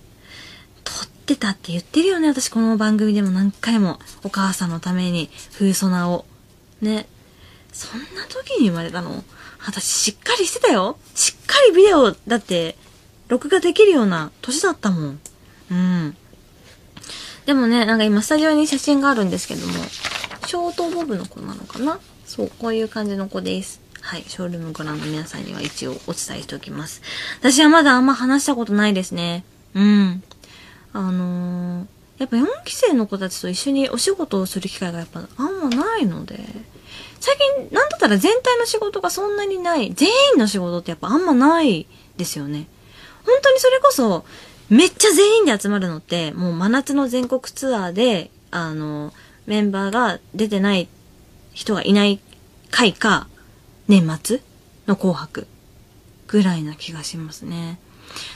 S1: 撮ってたって言ってるよね。私この番組でも何回もお母さんのために冬ソナを。ね。そんな時に生まれたの？私しっかりしてたよ。しっかりビデオだって録画できるような年だったもん。うん。でもね、なんか今スタジオに写真があるんですけども、ショートボブの子なのかな？そう、こういう感じの子です。はい、ショールームご覧の皆さんには一応お伝えしておきます。私はまだあんま話したことないですね。うん。あのー、やっぱ4期生の子たちと一緒にお仕事をする機会がやっぱあんまないので、最近、なんだったら全体の仕事がそんなにない、全員の仕事ってやっぱあんまないですよね。本当にそれこそ、めっちゃ全員で集まるのって、もう真夏の全国ツアーで、あの、メンバーが出てない人がいない回か、年末の紅白ぐらいな気がしますね。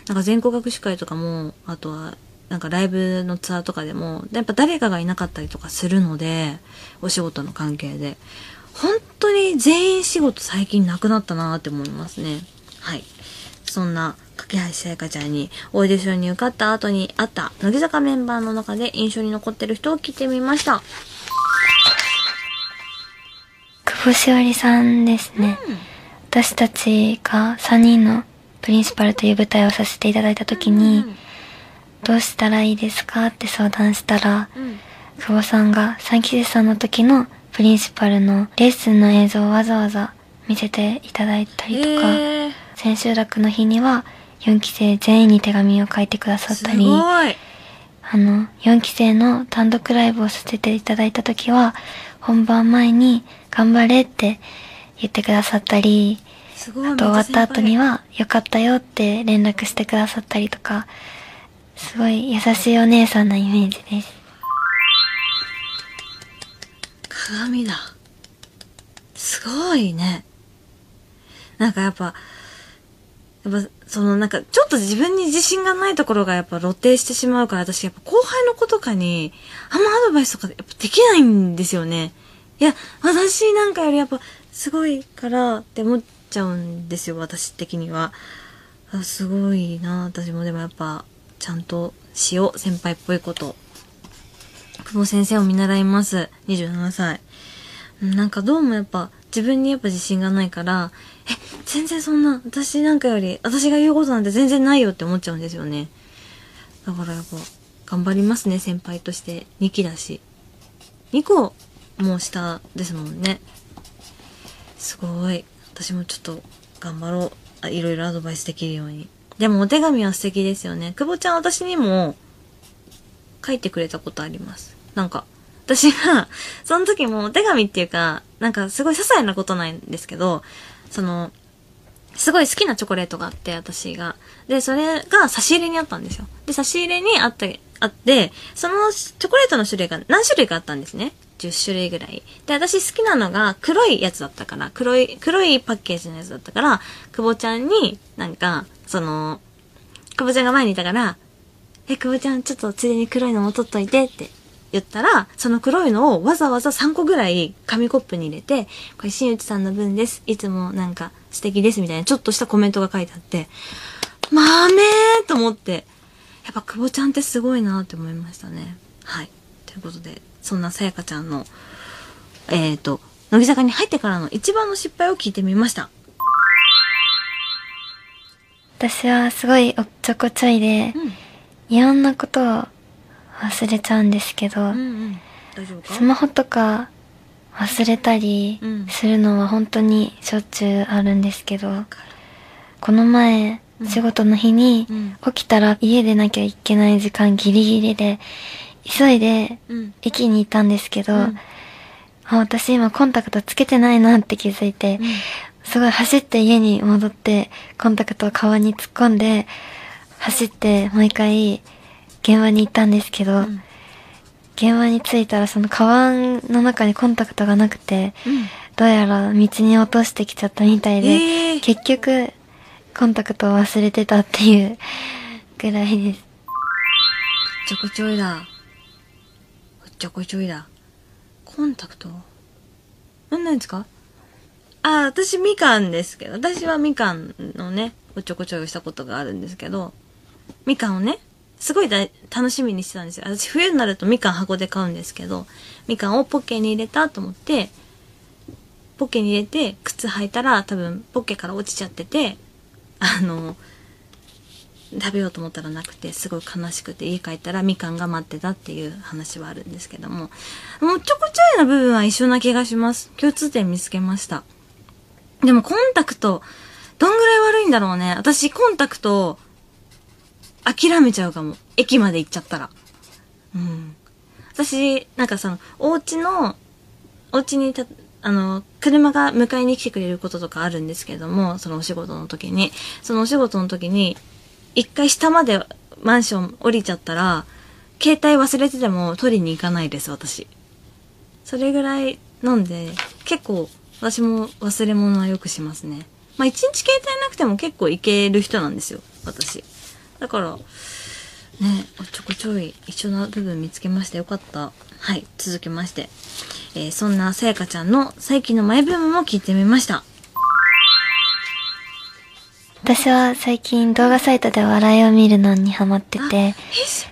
S1: なんか全国学習会とかも、あとは、なんかライブのツアーとかでも、やっぱ誰かがいなかったりとかするので、お仕事の関係で。本当に全員仕事最近なくなったなって思いますね。はい。そんな、架橋さやかちゃんに、オーディションに受かった後に会った、乃木坂メンバーの中で印象に残ってる人を聞いてみました。
S3: 久保しおりさんですね。私たちが3人のプリンシパルという舞台をさせていただいた時に、どうしたらいいですかって相談したら、
S1: うん。
S3: 久保さんが3期生さんの時のプリンシパルのレッスンの映像をわざわざ見せていただいたりとか、
S1: えー、
S3: 千秋楽の日には4期生全員に手紙を書いてくださっ
S1: す
S3: たり。あの、4期生の単独ライブをさせていただいた時は、本番前に頑張れって言ってくださったり。あと終わった後に
S1: は。
S3: は、よかったよって連絡してくださったりとか、すごい優しいお姉さんなイメージです。
S1: 鏡だ。すごいね。なんかやっぱ、やっぱ、そのなんか、ちょっと自分に自信がないところがやっぱ露呈してしまうから、私やっぱ後輩の子とかに、あんまアドバイスとかやっぱできないんですよね。いや、私なんかよりやっぱ、すごいからって思っちゃうんですよ、私的には。あすごいな私もでもやっぱ、ちゃんとしよう、先輩っぽいこと。久保先生を見習います。27歳。なんかどうもやっぱ自分にやっぱ自信がないから、え、全然そんな、私なんかより、私が言うことなんて全然ないよって思っちゃうんですよね。だからやっぱ、頑張りますね、先輩として。2期だし。2個も下ですもんね。すごい。私もちょっと頑張ろう。あいろいろアドバイスできるように。でもお手紙は素敵ですよね。久保ちゃん私にも書いてくれたことあります。なんか、私が、その時もお手紙っていうか、なんかすごい些細なことなんですけど、その、すごい好きなチョコレートがあって、私が。で、それが差し入れにあったんですよ。で、差し入れにあって、あって、そのチョコレートの種類が何種類かあったんですね。10種類ぐらい。で、私好きなのが黒いやつだったから、黒い、黒いパッケージのやつだったから、久保ちゃんになんか、その、久保ちゃんが前にいたから、え、久保ちゃん、ちょっとついでに黒いのも取っといてって言ったら、その黒いのをわざわざ3個ぐらい紙コップに入れて、これ新内さんの分です。いつもなんか素敵ですみたいなちょっとしたコメントが書いてあって、まめーと思って、やっぱ久保ちゃんってすごいなって思いましたね。はい。ということで、そんなさやかちゃんの、えーと、乃木坂に入ってからの一番の失敗を聞いてみました。
S3: 私はすごいおっちょこちょいで、いろんなことを忘れちゃうんですけど、
S1: うんうん。
S3: スマホとか忘れたり
S1: うん。
S3: するのは本当にしょっちゅうあるんですけど、この前、
S1: うん
S3: 仕事の日に
S1: うん。
S3: 起きたら家でなきゃいけない時間ギリギリで、急いで
S1: うん。
S3: 駅に行ったんですけど、
S1: うん。
S3: あ私今コンタクトつけてないなって気づいて、すごい走って家に戻って、コンタクトをカバンに突っ込んで、走ってもう一回現場に行ったんですけど、
S1: ん
S3: 現場に着いたらそのカバンの中にコンタクトがなくて、
S1: うん。
S3: どうやら道に落としてきちゃったみたいで、
S1: えー
S3: 結局コンタクトを忘れてたっていう ぐらいです。
S1: ちょこちょいだ。ちょこちょいだ。コンタクト？何なんですか？あ、私みかんですけど、私はみかんのね、おっちょこちょいをしたことがあるんですけど、みかんをね、すごいだ楽しみにしてたんですよ。私冬になるとみかん箱で買うんですけど、みかんをポッケに入れたと思って、ポッケに入れて靴履いたら多分ポッケから落ちちゃってて、あの、食べようと思ったらなくて、すごい悲しくて、家帰ったらみかんが待ってたっていう話はあるんですけども、もうちょこちょいの部分は一緒な気がします。共通点見つけました。でもコンタクト、どんぐらい悪いんだろうね。私コンタクト、諦めちゃうかも。駅まで行っちゃったら。うん。私、なんかその、お家の、お家にた、あの、車が迎えに来てくれることとかあるんですけども、そのお仕事の時に、そのお仕事の時に、一回下までマンション降りちゃったら、携帯忘れてても取りに行かないです、私。それぐらいなんで、結構私も忘れ物はよくしますね。まあ一日携帯なくても結構いける人なんですよ、私。だから、ね、ちょこちょい一緒な部分見つけました。よかった。はい、続きまして。えーそんなさやかちゃんの最近のマイブームも聞いてみました。
S3: 私は最近動画サイトで笑いを見るのにハマってて、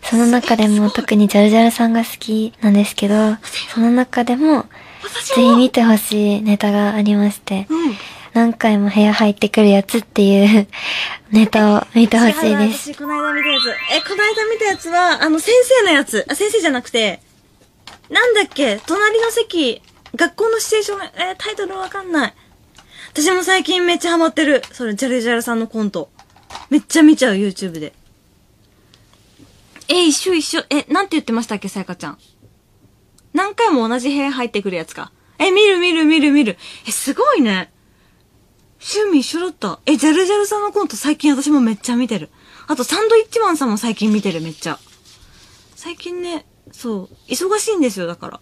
S3: その中でも特にジャルジャルさんが好きなんですけど、その中でも、ぜひ見てほしいネタがありまして、
S1: うん。
S3: 何回も部屋入ってくるやつっていう ネタを見てほしいです。
S1: 私、この間見たやつ。え、この間見たやつは、あの、先生のやつ。あ、先生じゃなくて、なんだっけ？隣の席、学校のシチュエーション、えータイトルわかんない。私も最近めっちゃハマってる。それ、ジャルジャルさんのコント。めっちゃ見ちゃう、YouTube で。え、一緒一緒。え、なんて言ってましたっけ、さやかちゃん？何回も同じ部屋入ってくるやつか。え、見る見る見る見る。え、すごいね。趣味一緒だった。え、ジャルジャルさんのコント最近私もめっちゃ見てる。あと、サンドイッチマンさんも最近見てる、めっちゃ。最近ね、そう、忙しいんですよ、だから。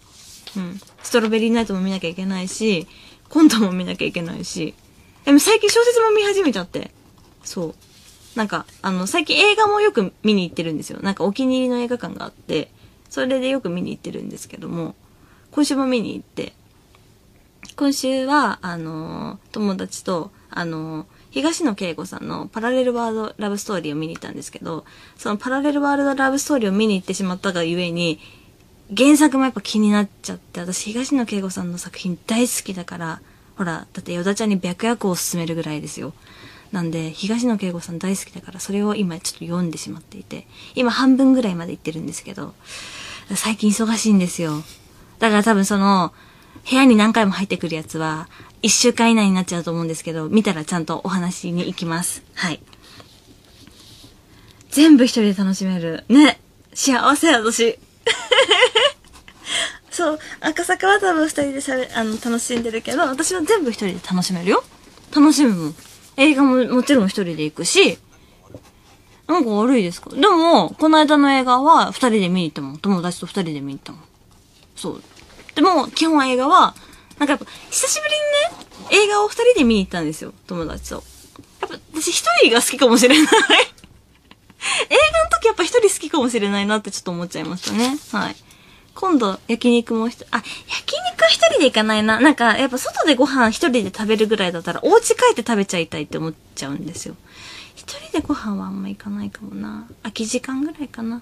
S1: うん。ストロベリーナイトも見なきゃいけないし、コントも見なきゃいけないし。でも最近小説も見始めちゃって。そう。なんか、あの、最近映画もよく見に行ってるんですよ。なんかお気に入りの映画館があって、それでよく見に行ってるんですけども、今週も見に行って、今週は、あの友達と、あの東野圭吾さんのパラレルワールドラブストーリーを見に行ったんですけど、そのパラレルワールドラブストーリーを見に行ってしまったがゆえに、原作もやっぱ気になっちゃって、私東野圭吾さんの作品大好きだから、ほら、だってヨダちゃんに白夜行を勧めるぐらいですよ。なんで、東野圭吾さん大好きだから、それを今ちょっと読んでしまっていて、今半分ぐらいまで行ってるんですけど、最近忙しいんですよ。だから多分その、部屋に何回も入ってくるやつは、一週間以内になっちゃうと思うんですけど、見たらちゃんとお話に行きます。はい。全部一人で楽しめる。ね。幸せ、私。そう、赤坂は多分二人でしゃべ、あの、楽しんでるけど、私は全部一人で楽しめるよ。楽しむもん。映画ももちろん一人で行くし、なんか悪いですか？でも、この間の映画は二人で見に行ったもん。友達と二人で見に行ったもん。そう。でも、基本映画は、なんかやっぱ、久しぶりにね、映画を二人で見に行ったんですよ。友達と。やっぱ、私一人が好きかもしれない 映画。の時やっぱ一人好きかもしれないなってちょっと思っちゃいましたね。はい。今度、焼肉もひと、あ、焼肉は一人で行かないな。なんか、やっぱ外でご飯一人で食べるぐらいだったら、お家帰って食べちゃいたいって思っちゃうんですよ。一人でご飯はあんま行かないかもな。空き時間ぐらいかな。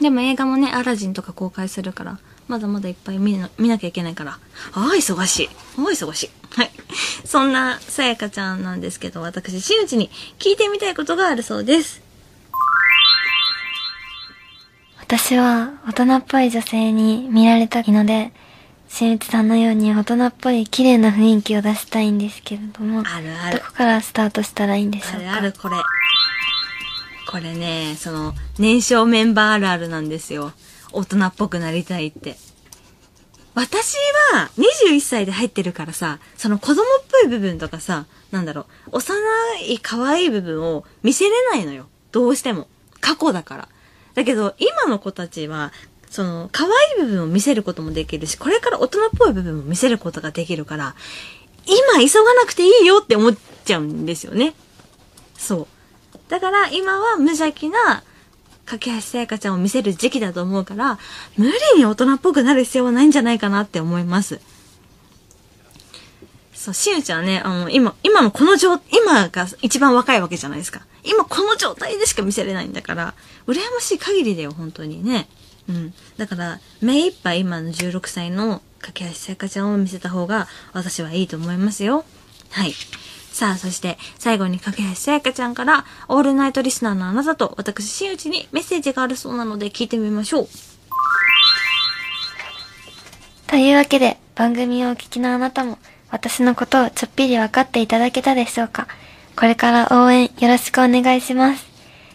S1: でも映画もね、アラジンとか公開するから、まだまだいっぱい見な見なきゃいけないから。ああ、忙しい。ああ、忙しい。はい。そんな、さやかちゃんなんですけど、私、真打ちに聞いてみたいことがあるそうです。
S3: 私は大人っぽい女性に見られたいので、新内さんのように大人っぽい綺麗な雰囲気を出したいんですけれども、
S1: あるある
S3: どこからスタートしたらいいんでしょうか？
S1: あるある、これ。これね、その、年少メンバーあるあるなんですよ。大人っぽくなりたいって。私は21歳で入ってるからさ、その子供っぽい部分とかさ、なんだろう、幼い可愛い部分を見せれないのよ。どうしても。過去だから。だけど、今の子たちは、その、可愛い部分を見せることもできるし、これから大人っぽい部分も見せることができるから、今急がなくていいよって思っちゃうんですよね。そう。だから今は無邪気な、架橋さやかちゃんを見せる時期だと思うから、無理に大人っぽくなる必要はないんじゃないかなって思います。そう、しゅうちゃんはね、あの、今、今のこの状、今が一番若いわけじゃないですか。今この状態でしか見せれないんだから、羨ましい限りだよ、本当にね。うん。だから、目いっぱい今の16歳の架橋さやかちゃんを見せた方が、私はいいと思いますよ。はい。さあ、そして、最後に架橋さやかちゃんから、オールナイトリスナーのあなたと、私、新内にメッセージがあるそうなので、聞いてみましょう。
S3: というわけで、番組をお聞きのあなたも、私のことをちょっぴり分かっていただけたでしょうかこれから応援よろしくお願いします。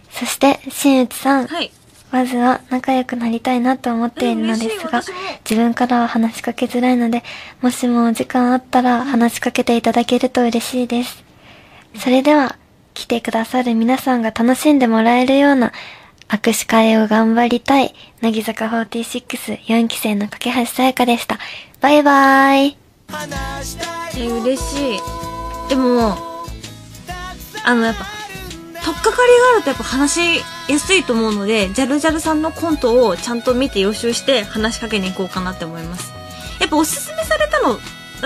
S3: そして、新内さん、
S1: はい。
S3: まずは仲良くなりたいなと思っているのですが自分からは話しかけづらいので、もしもお時間あったら話しかけていただけると嬉しいです。それでは、来てくださる皆さんが楽しんでもらえるような握手会を頑張りたい、乃木坂464期生の架橋さやかでした。バイバイ。
S1: え、嬉しい。でも、あの、やっぱ、とっかかりがあるとやっぱ話しやすいと思うので、ジャルジャルさんのコントをちゃんと見て予習して話しかけに行こうかなって思います。やっぱおすすめされたの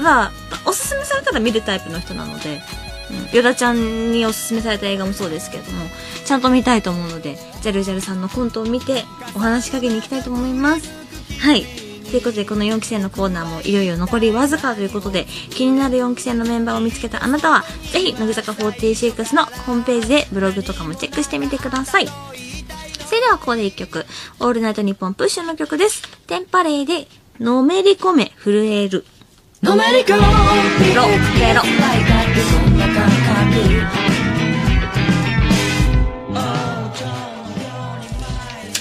S1: ら、おすすめされたら見るタイプの人なので、うん、ヨダちゃんにおすすめされた映画もそうですけれども、ちゃんと見たいと思うので、ジャルジャルさんのコントを見てお話しかけに行きたいと思います。はい。ということで、この4期生のコーナーもいよいよ残りわずかということで、気になる4期生のメンバーを見つけたあなたは、ぜひ、乃木坂46のホームページでブログとかもチェックしてみてください。それではここで1曲、オールナイトニッポンプッシュの曲です。テンパレーで、のめり込め、震える。のめり込め、ペロ、ペロ。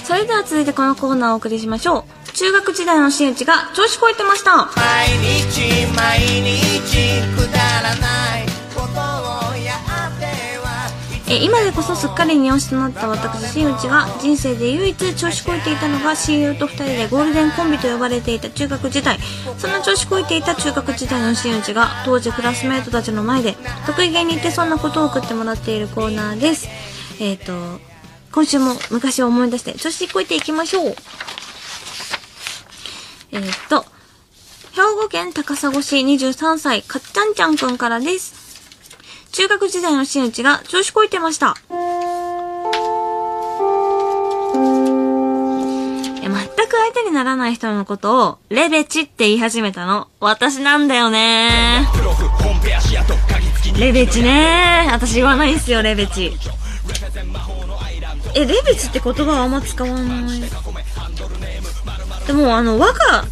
S1: それでは続いてこのコーナーをお送りしましょう。中学時代の真打ちが調子こいてました。
S4: 毎日毎日くだらないことをやっては。
S1: え今でこそすっかり二押しとなった私真打ちが人生で唯一調子こいていたのが親友と二人でゴールデンコンビと呼ばれていた中学時代。そんな調子こいていた中学時代の真打ちが当時クラスメートたちの前で得意げに言ってそんなことを送ってもらっているコーナーです。えっ、と今週も昔を思い出して調子こいていきましょうえっ、と兵庫県高砂市23歳かっちゃんちゃんくんからです中学時代の真打ちが調子こいてました。え全く相手にならない人のことを、レベチって言い始めたの、私なんだよねレベチね私言わないんすよ、レベチ。え、レベチって言葉はあんま使わない。でも、あの、若、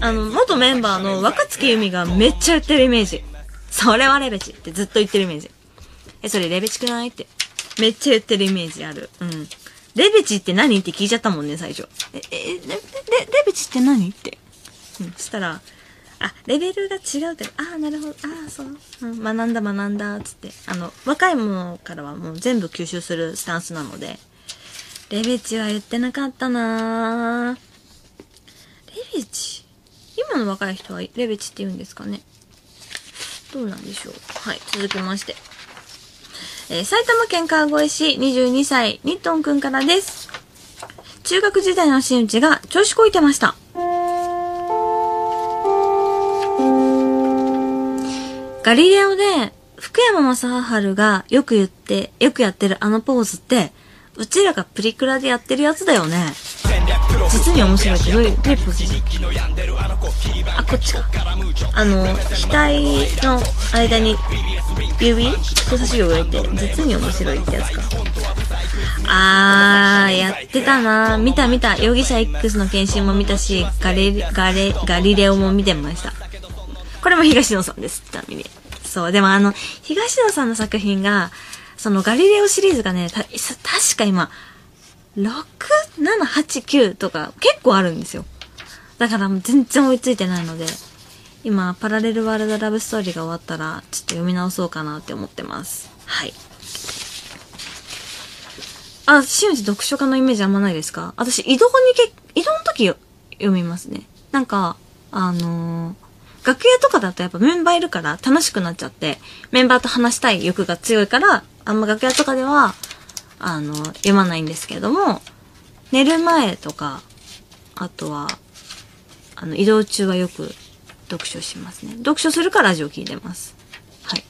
S1: あの、元メンバーの若月由美がめっちゃ言ってるイメージ。それはレベチってずっと言ってるイメージ。え、それレベチくないって。めっちゃ言ってるイメージある。うん。レベチって何って聞いちゃったもんね、最初。え、え、レ、レ、レベチって何って。うん。そしたら、あ、レベルが違うって、ああ、なるほど、ああ、そう、うん、学んだ学んだ、つって。あの、若いものからはもう全部吸収するスタンスなので、レベチは言ってなかったなぁ。レベチ？今の若い人はレベチって言うんですかね？どうなんでしょう？はい、続きまして。えー埼玉県川越市22歳、ニットンくんからです。中学時代の真打が調子こいてました。ガリレオで、福山雅治がよく言って、よくやってるあのポーズって、うちらがプリクラでやってるやつだよね。実に面白いってどういう、どういうポーズあ、こっちか。あの、額の間に指人差し指を置いて、実に面白いってやつか。あー、やってたな見た見た。容疑者 X の検診も見たし、ガレ、ガレ、ガリレオも見てました。これも東野さんです、ちなみに。そう、でもあの、東野さんの作品が、そのガリレオシリーズがね、確か今、6、7、8、9とか結構あるんですよ。だからもう全然追いついてないので、今、パラレルワールドラブストーリーが終わったら、ちょっと読み直そうかなって思ってます。はい。あ、新内読書家のイメージあんまないですか？私、移動にけ、移動の時読みますね。なんか、あのー楽屋とかだとやっぱメンバーいるから楽しくなっちゃって、メンバーと話したい欲が強いから、あんま楽屋とかでは、あの、読まないんですけども、寝る前とか、あとは、あの、移動中はよく読書しますね。読書するからラジオ聞いてます。はい。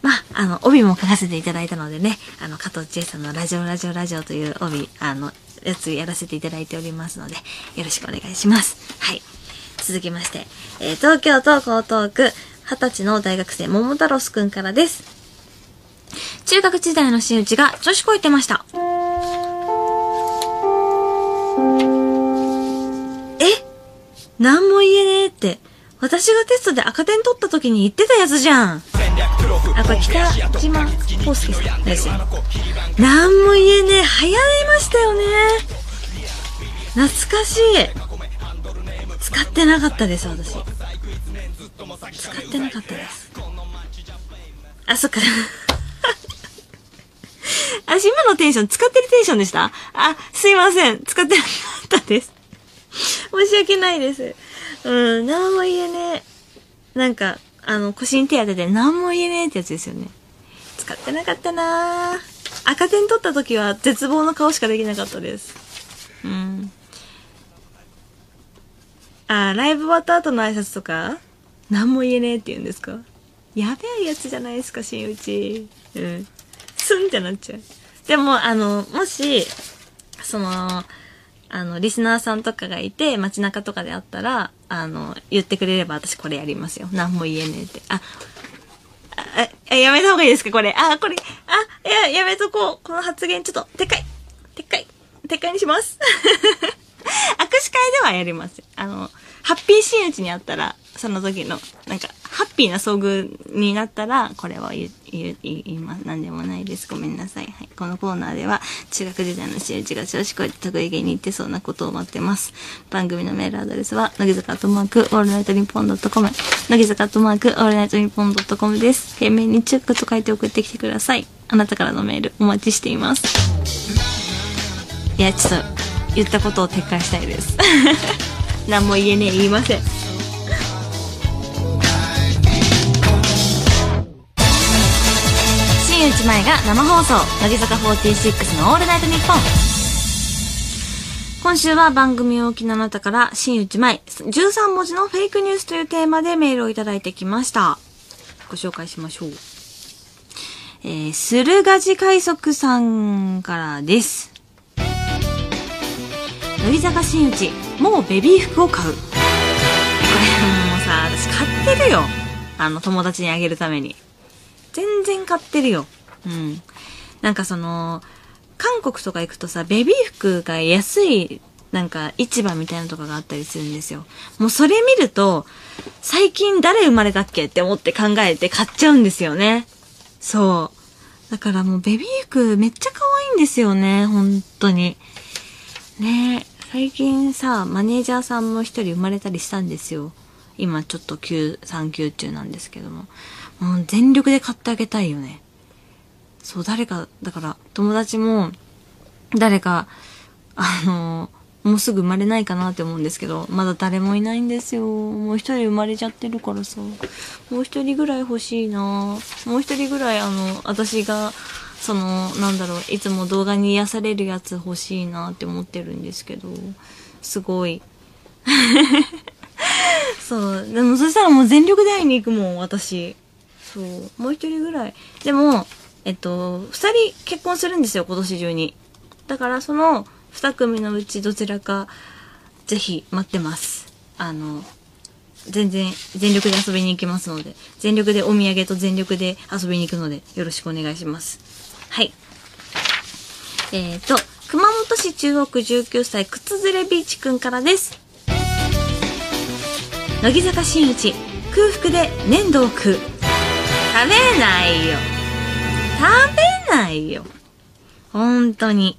S1: まあ、あの、帯も書かせていただいたのでね、あの、加藤千恵さんのラジオラジオラジオという帯、あの、やつやらせていただいておりますので、よろしくお願いします。はい。続きまして、えー東京都江東区、二十歳の大学生、桃太郎くんからです。中学時代の真打ちが女子こいてました。え？なんも言えねえって、私がテストで赤点取った時に言ってたやつじゃん。あ、これ北島康介さんですよ。なんも言えねえ、流行りましたよね。懐かしい。使ってなかったです、私。使ってなかったです。あ、そっか。あ、今のテンション、使ってるテンションでした？あ、すいません。使ってなかったです。申し訳ないです。うん、なんも言えねえ。なんか、あの、腰に手当てて、なんも言えねえってやつですよね。使ってなかったなぁ赤点取った時は絶望の顔しかできなかったです。うん。あ、ライブ終わった後の挨拶とか、なんも言えねえって言うんですか？やべえやつじゃないですか、新内。うん。スンってなっちゃう。でも、あの、もし、その、あの、リスナーさんとかがいて、街中とかであったら、あの、言ってくれれば私これやりますよ。なんも言えねえって。あ、あ、やめた方がいいですか？これ。あ、これ、あ、いや、やめとこう。この発言ちょっと、でかい。でかい。でかいにします。握手会ではやります。あの、ハッピー真打ちにあったら、その時の、なんか、ハッピーな遭遇になったら、これは言、言、言います。なんでもないです。ごめんなさい。はい。このコーナーでは、中学時代の真打ちが調子こいて得意げに言ってそうなことを待ってます。番組のメールアドレスは、乃木坂アットマーク、オールナイトニッポンドットコム。乃木坂アットマーク、オールナイトニッポンドットコムです。懸命にチェックと書いて送ってきてください。あなたからのメール、お待ちしています。いや、ちょっと、言ったことを撤回したいです。何も言えねえ、言いません。内前が生放送、乃木坂46のオールナイトニッポン。今週は番組をおきのあなたから、新内前、13文字のフェイクニュースというテーマでメールをいただいてきました。ご紹介しましょう。えー、駿河寺快速さんからです。乃木坂新内、もうベビー服を買う。これもうさ、私買ってるよ。あの、友達にあげるために。全然買ってるよ。うん。なんかその、韓国とか行くとさ、ベビー服が安い、なんか市場みたいなとかがあったりするんですよ。もうそれ見ると、最近誰生まれたっけ？って思って考えて買っちゃうんですよね。そう。だからもうベビー服めっちゃ可愛いんですよね、本当に。ねえ、最近さ、マネージャーさんも一人生まれたりしたんですよ。今ちょっと休、産休中なんですけども。もう全力で買ってあげたいよね。そう、誰か、だから友達も、誰か、あの、もうすぐ生まれないかなって思うんですけど、まだ誰もいないんですよ。もう一人生まれちゃってるからさ。もう一人ぐらい欲しいなもう一人ぐらいあの、私が、その、なんだろう、いつも動画に癒されるやつ欲しいなって思ってるんですけど、すごい。そう。でもそしたらもう全力で会いに行くもん、私。そう。もう一人ぐらい。でも、えっと、二人結婚するんですよ、今年中に。だからその二組のうちどちらか、ぜひ待ってます。あの、全然全力で遊びに行きますので、全力でお土産と全力で遊びに行くので、よろしくお願いします。はい。えーと、熊本市中央区19歳、靴ずれビーチくんからです。乃木坂新内、空腹で粘土を食う。食べないよ。食べないよ。本当に。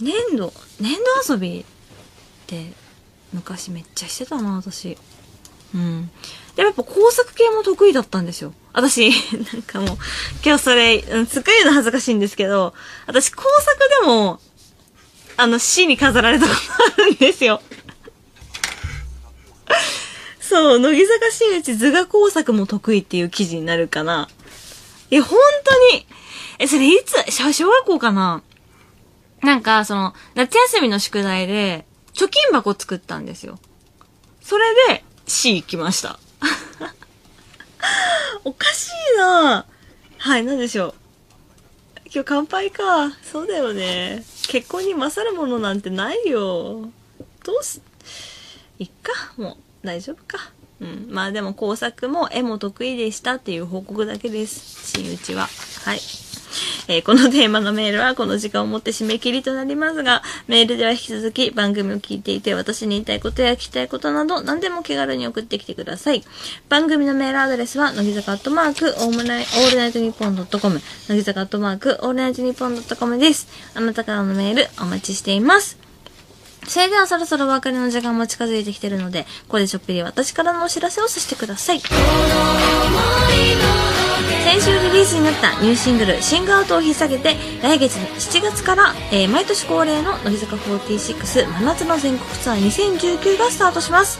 S1: 粘土、粘土遊びって昔めっちゃしてたな、私。うん。でもやっぱ工作系も得意だったんですよ。私、なんかもう、今日それ、うん作るの恥ずかしいんですけど、私工作でも、あの、死に飾られたことあるんですよ。そう、乃木坂新内図画工作も得意っていう記事になるかな。いや、本当に。え、それいつ、小小学校かな？なんか、その、夏休みの宿題で、貯金箱作ったんですよ。それで、C 行きました。おかしいなはい、なんでしょう。今日乾杯か。そうだよね。結婚に勝るものなんてないよ。どうす、いっか。もう、大丈夫か。うん。まあでも工作も絵も得意でしたっていう報告だけです。新内は。はい。えーこのテーマのメールはこの時間をもって締め切りとなりますが、メールでは引き続き番組を聞いていて私に言いたいことや聞きたいことなど何でも気軽に送ってきてください。番組のメールアドレスは、乃木坂アットマーク、オームナイ、オールナイトニッポンドットコム、乃木坂アットマーク、オールナイトニッポンドットコムです。あなたからのメールお待ちしています。それではそろそろお別れの時間も近づいてきてるので、ここでちょっぴり私からのお知らせをさせてください。先週リリースになったニューシングル「シングアウト」を引っ提げて来月7月から、えー毎年恒例の乃木坂46真夏の全国ツアー2019がスタートします。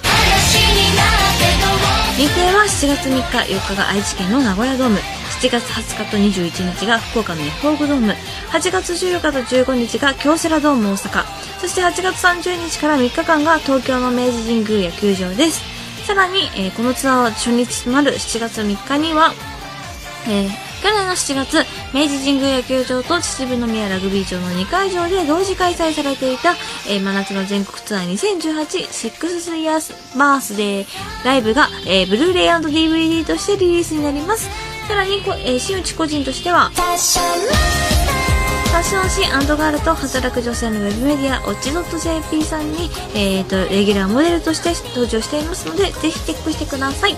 S1: 日程は7月3日4日が愛知県の名古屋ドーム。7月20日と21日が福岡のヤフオクドーム。8月14日と15日が京セラドーム大阪。そして8月30日から3日間が東京の明治神宮野球場ですさらに、えーこのツアー初日となる7月3日にはえー去年の7月、明治神宮野球場と秩父宮ラグビー場の2会場で同時開催されていた、えー真夏の全国ツアー2018 6 years バースデーライブが、えーブルーレイ &DVD としてリリースになります。さらにこ、えー新内個人としては、ファッション誌ガールと働く女性のウェブメディア、オッチ .jp さんに、えーと、レギュラーモデルとして登場していますので、ぜひチェックしてください。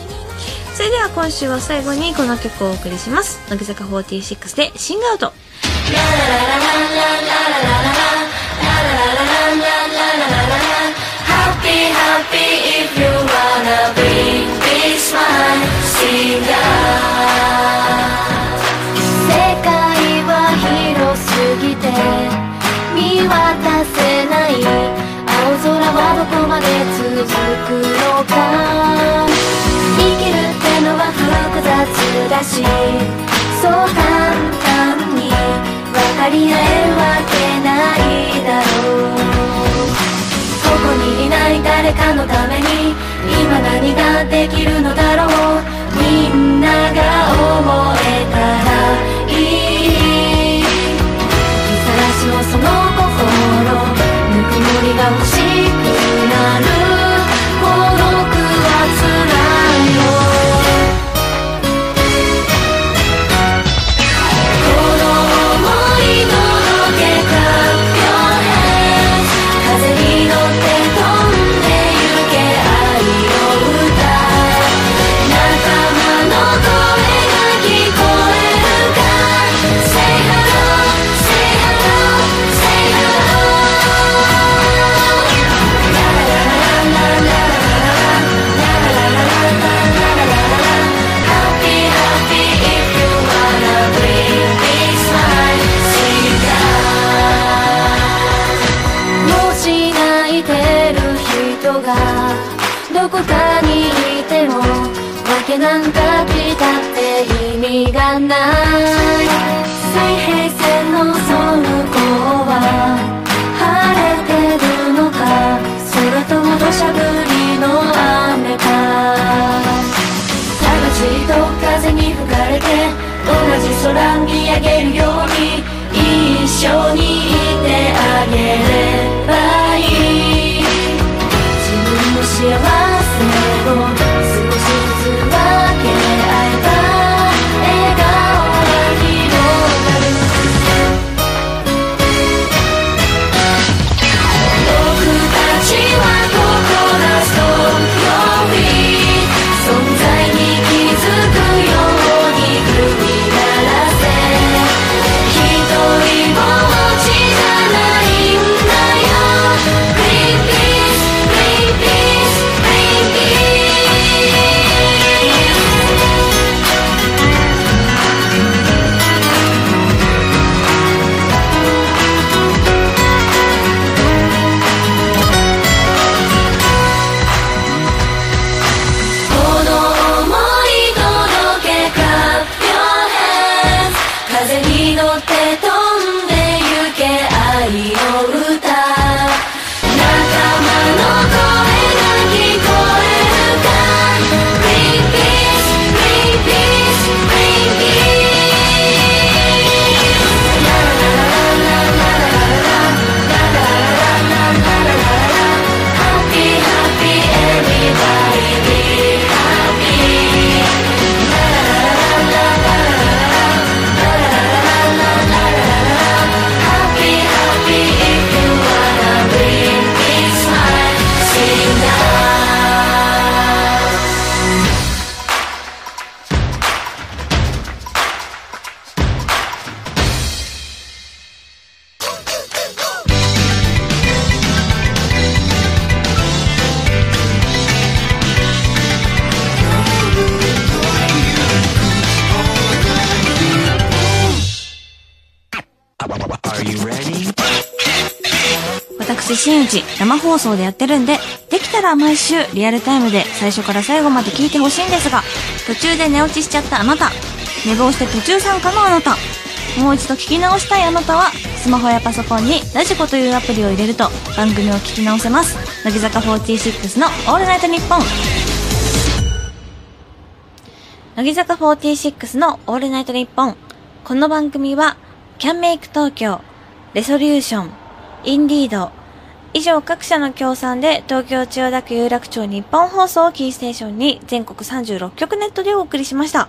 S1: それでは今週は最後にこの曲をお送りします。乃木坂46でシングアウト。
S2: Happy, happy if you wanna bring this one singer 渡せない。青空はどこまで続くのか。生きるってのは複雑だしそう簡単に分かり合えるわけないだろう。ここにいない誰かのために今何ができるのだろう。みんなが思えたらぬこかにいてもわけなんか聞いたって意味がない水平線のその向こうは晴れてるのかそれとも土砂降りの雨か魂と風に吹かれて同じ空見上げるように一緒にいてあげれ
S1: 送でやってるんで、できたら毎週リアルタイムで最初から最後まで聞いてほしいんですが、途中で寝落ちしちゃったあなた、寝坊して途中参加のあなた、もう一度聞き直したいあなたは、スマホやパソコンにラジコというアプリを入れると番組を聞き直せます。乃木坂46のオールナイトニッポン。乃木坂46のオールナイトニッポン。この番組は、キャンメイク東京、レソリューション、インディード、以上各社の協賛で東京千代田区有楽町日本放送キーステーションに全国36局ネットでお送りしました。は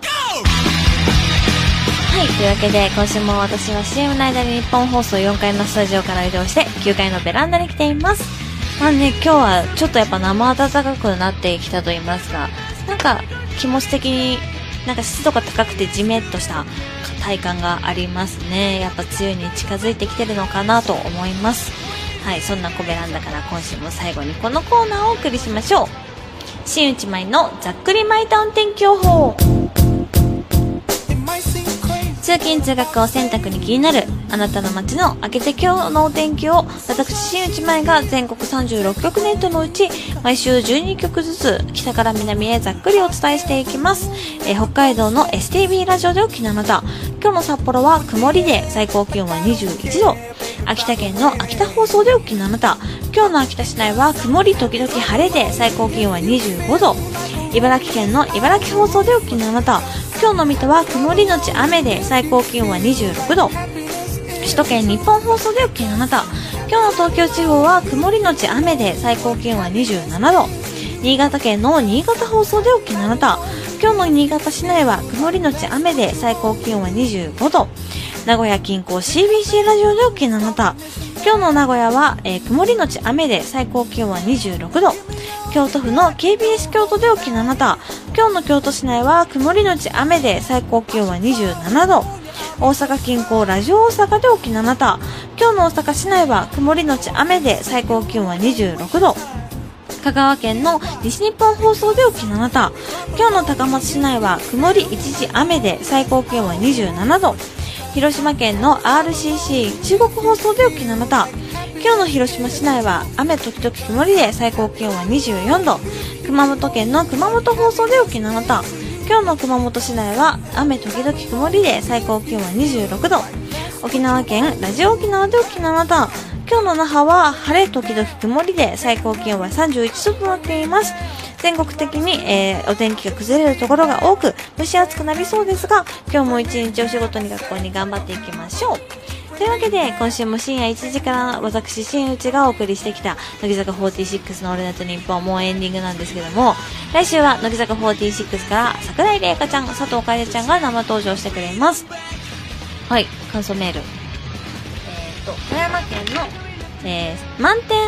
S1: い、というわけで今週も私は CM の間に日本放送4階のスタジオから移動して9階のベランダに来ています。まあね、今日はちょっとやっぱ生暖かくなってきたと言いますか、なんか気持ち的になんか湿度が高くてジメッとした体感がありますね。やっぱ梅雨に近づいてきてるのかなと思います。はい、そんなコベランダから今週も最後にこのコーナーをお送りしましょう。新内舞のざっくりマイタウン天気予報。通勤通学を選択に気になるあなたの街の明けて今日のお天気を私新内前が全国36局ネットのうち毎週12局ずつ北から南へざっくりお伝えしていきます、え北海道の STB ラジオでお聞きのあなた今日の札幌は曇りで最高気温は21度秋田県の秋田放送でお聞きのあなた。今日の秋田市内は曇り時々晴れで最高気温は25度。茨城県の茨城放送でお聞きのあなた。今日の水戸は曇りのち雨で最高気温は26度。首都圏日本放送でお聞きのあなた。今日の東京地方は曇りのち雨で最高気温は27度。新潟県の新潟放送でお聞きのあなた。今日の新潟市内は曇りのち雨で最高気温は25度。名古屋近郊 CBC ラジオでお聞きのあなた。今日の名古屋は、えー曇りのち雨で最高気温は26度。京都府の KBS 京都でお聞きのあなた。今日の京都市内は曇りのち雨で最高気温は27度。大阪近郊ラジオ大阪でお聞きのあなた。今日の大阪市内は曇りのち雨で最高気温は26度。香川県の西日本放送でお聞きのあなた。今日の高松市内は曇り一時雨で最高気温は27度。広島県の RCC 中国放送でお聞きのあなた。今日の広島市内は雨時々曇りで最高気温は24度。熊本県の熊本放送で沖縄と今日の熊本市内は雨時々曇りで最高気温は26度。沖縄県ラジオ沖縄で沖縄と今日の那覇は晴れ時々曇りで最高気温は31度となっています。全国的に、えーお天気が崩れるところが多く蒸し暑くなりそうですが今日も一日お仕事に学校に頑張っていきましょう。というわけで今週も深夜1時から私新内がお送りしてきた乃木坂46の「オールナイトニッポン」もうエンディングなんですけども来週は乃木坂46から桜井玲香ちゃん佐藤楓ちゃんが生登場してくれます。はい感想メール、と富山県の、えー満点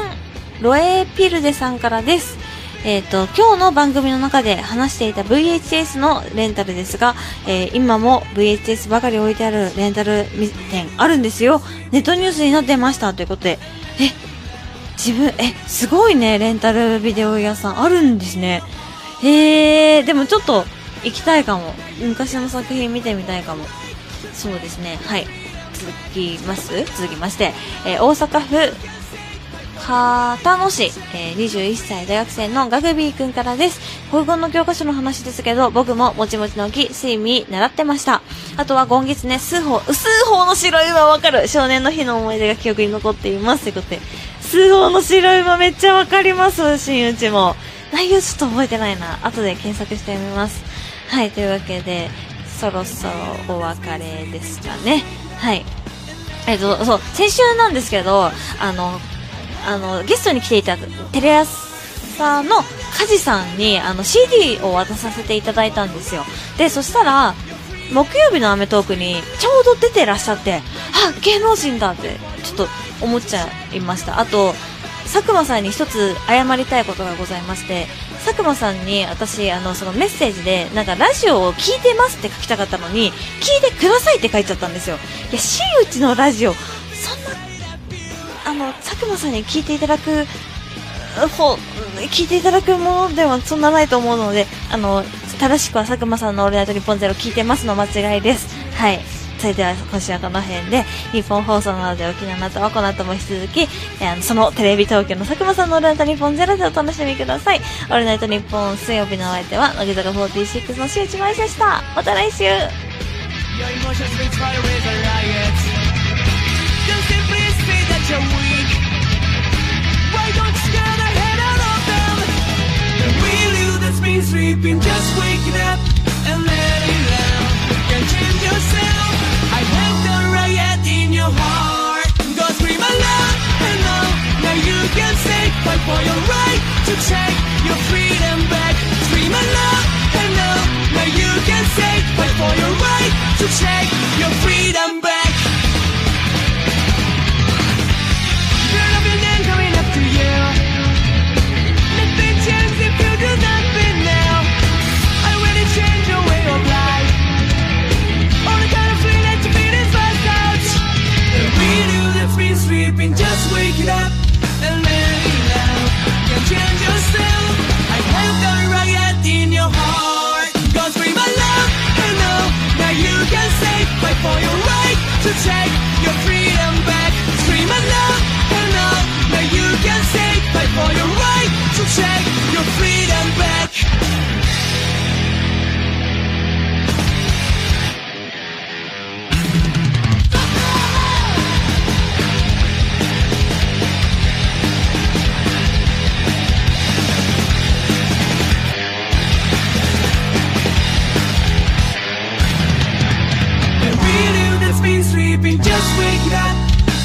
S1: ロエピルデさんからですえっ、と、今日の番組の中で話していた VHS のレンタルですが、えー今も VHS ばかり置いてあるレンタル店あるんですよ。ネットニュースになってましたということで、え、自分、え、すごいね、レンタルビデオ屋さんあるんですね。へえ、でもちょっと行きたいかも。昔の作品見てみたいかも。そうですね、はい。続きます続きまして、えー大阪府片野市、えー21歳大学生のガグビーくんからです。国語の教科書の話ですけど、僕ももちもちの木、睡眠習ってました。あとは今月ね、数法、数法の白い馬わかる。少年の日の思い出が記憶に残っています。ということで、数法の白い馬めっちゃわかります。新内も。内容ちょっと覚えてないな。後で検索してみます。はい、というわけで、そろそろお別れですかね。はい。えっと、そう、先週なんですけど、あの、あの、ゲストに来ていたテレ朝の梶さんに、あの、CD を渡させていただいたんですよ。で、そしたら、木曜日のアメトーークにちょうど出てらっしゃって、あ、芸能人だって、ちょっと思っちゃいました。あと、佐久間さんに一つ謝りたいことがございまして、佐久間さんに私、あの、そのメッセージで、なんかラジオを聞いてますって書きたかったのに、聞いてくださいって書いちゃったんですよ。いや、真打ちのラジオ、そんな、あの、佐久間さんに聞いていただく、ほ聞いていただくものではそんなないと思うので、あの、正しくは佐久間さんのオールナイトニッポンゼロ聞いてますの間違いです。はい。それでは、今週はこの辺で、日本放送などで沖縄などはこの後も引き続き、え、そのテレビ東京の佐久間さんのオールナイト日本ゼロでお楽しみください。オールナイト日本水曜日のお相手は、乃木坂46の周知前でした。また来週
S4: Sleeping, just Go scream aloud and now, now you can say fight for your right to take your freedom back. Scream aloud and now, now you can say fight for your right to take your freedom back. Take your freedom back. Been sleeping, just wake up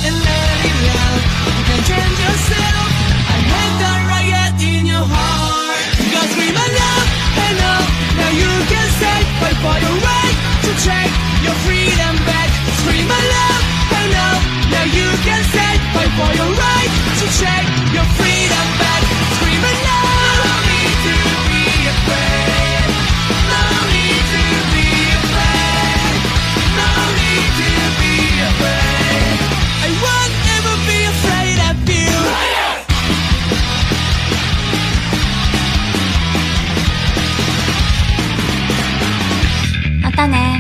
S4: and let it out. You can change yourself. I have the riot in your heart. Go scream aloud and now, now you can say fight for your right to take your freedom back. Scream aloud and now, now you can say fight for your right to take your freedom back. Scream aloud.
S3: たね。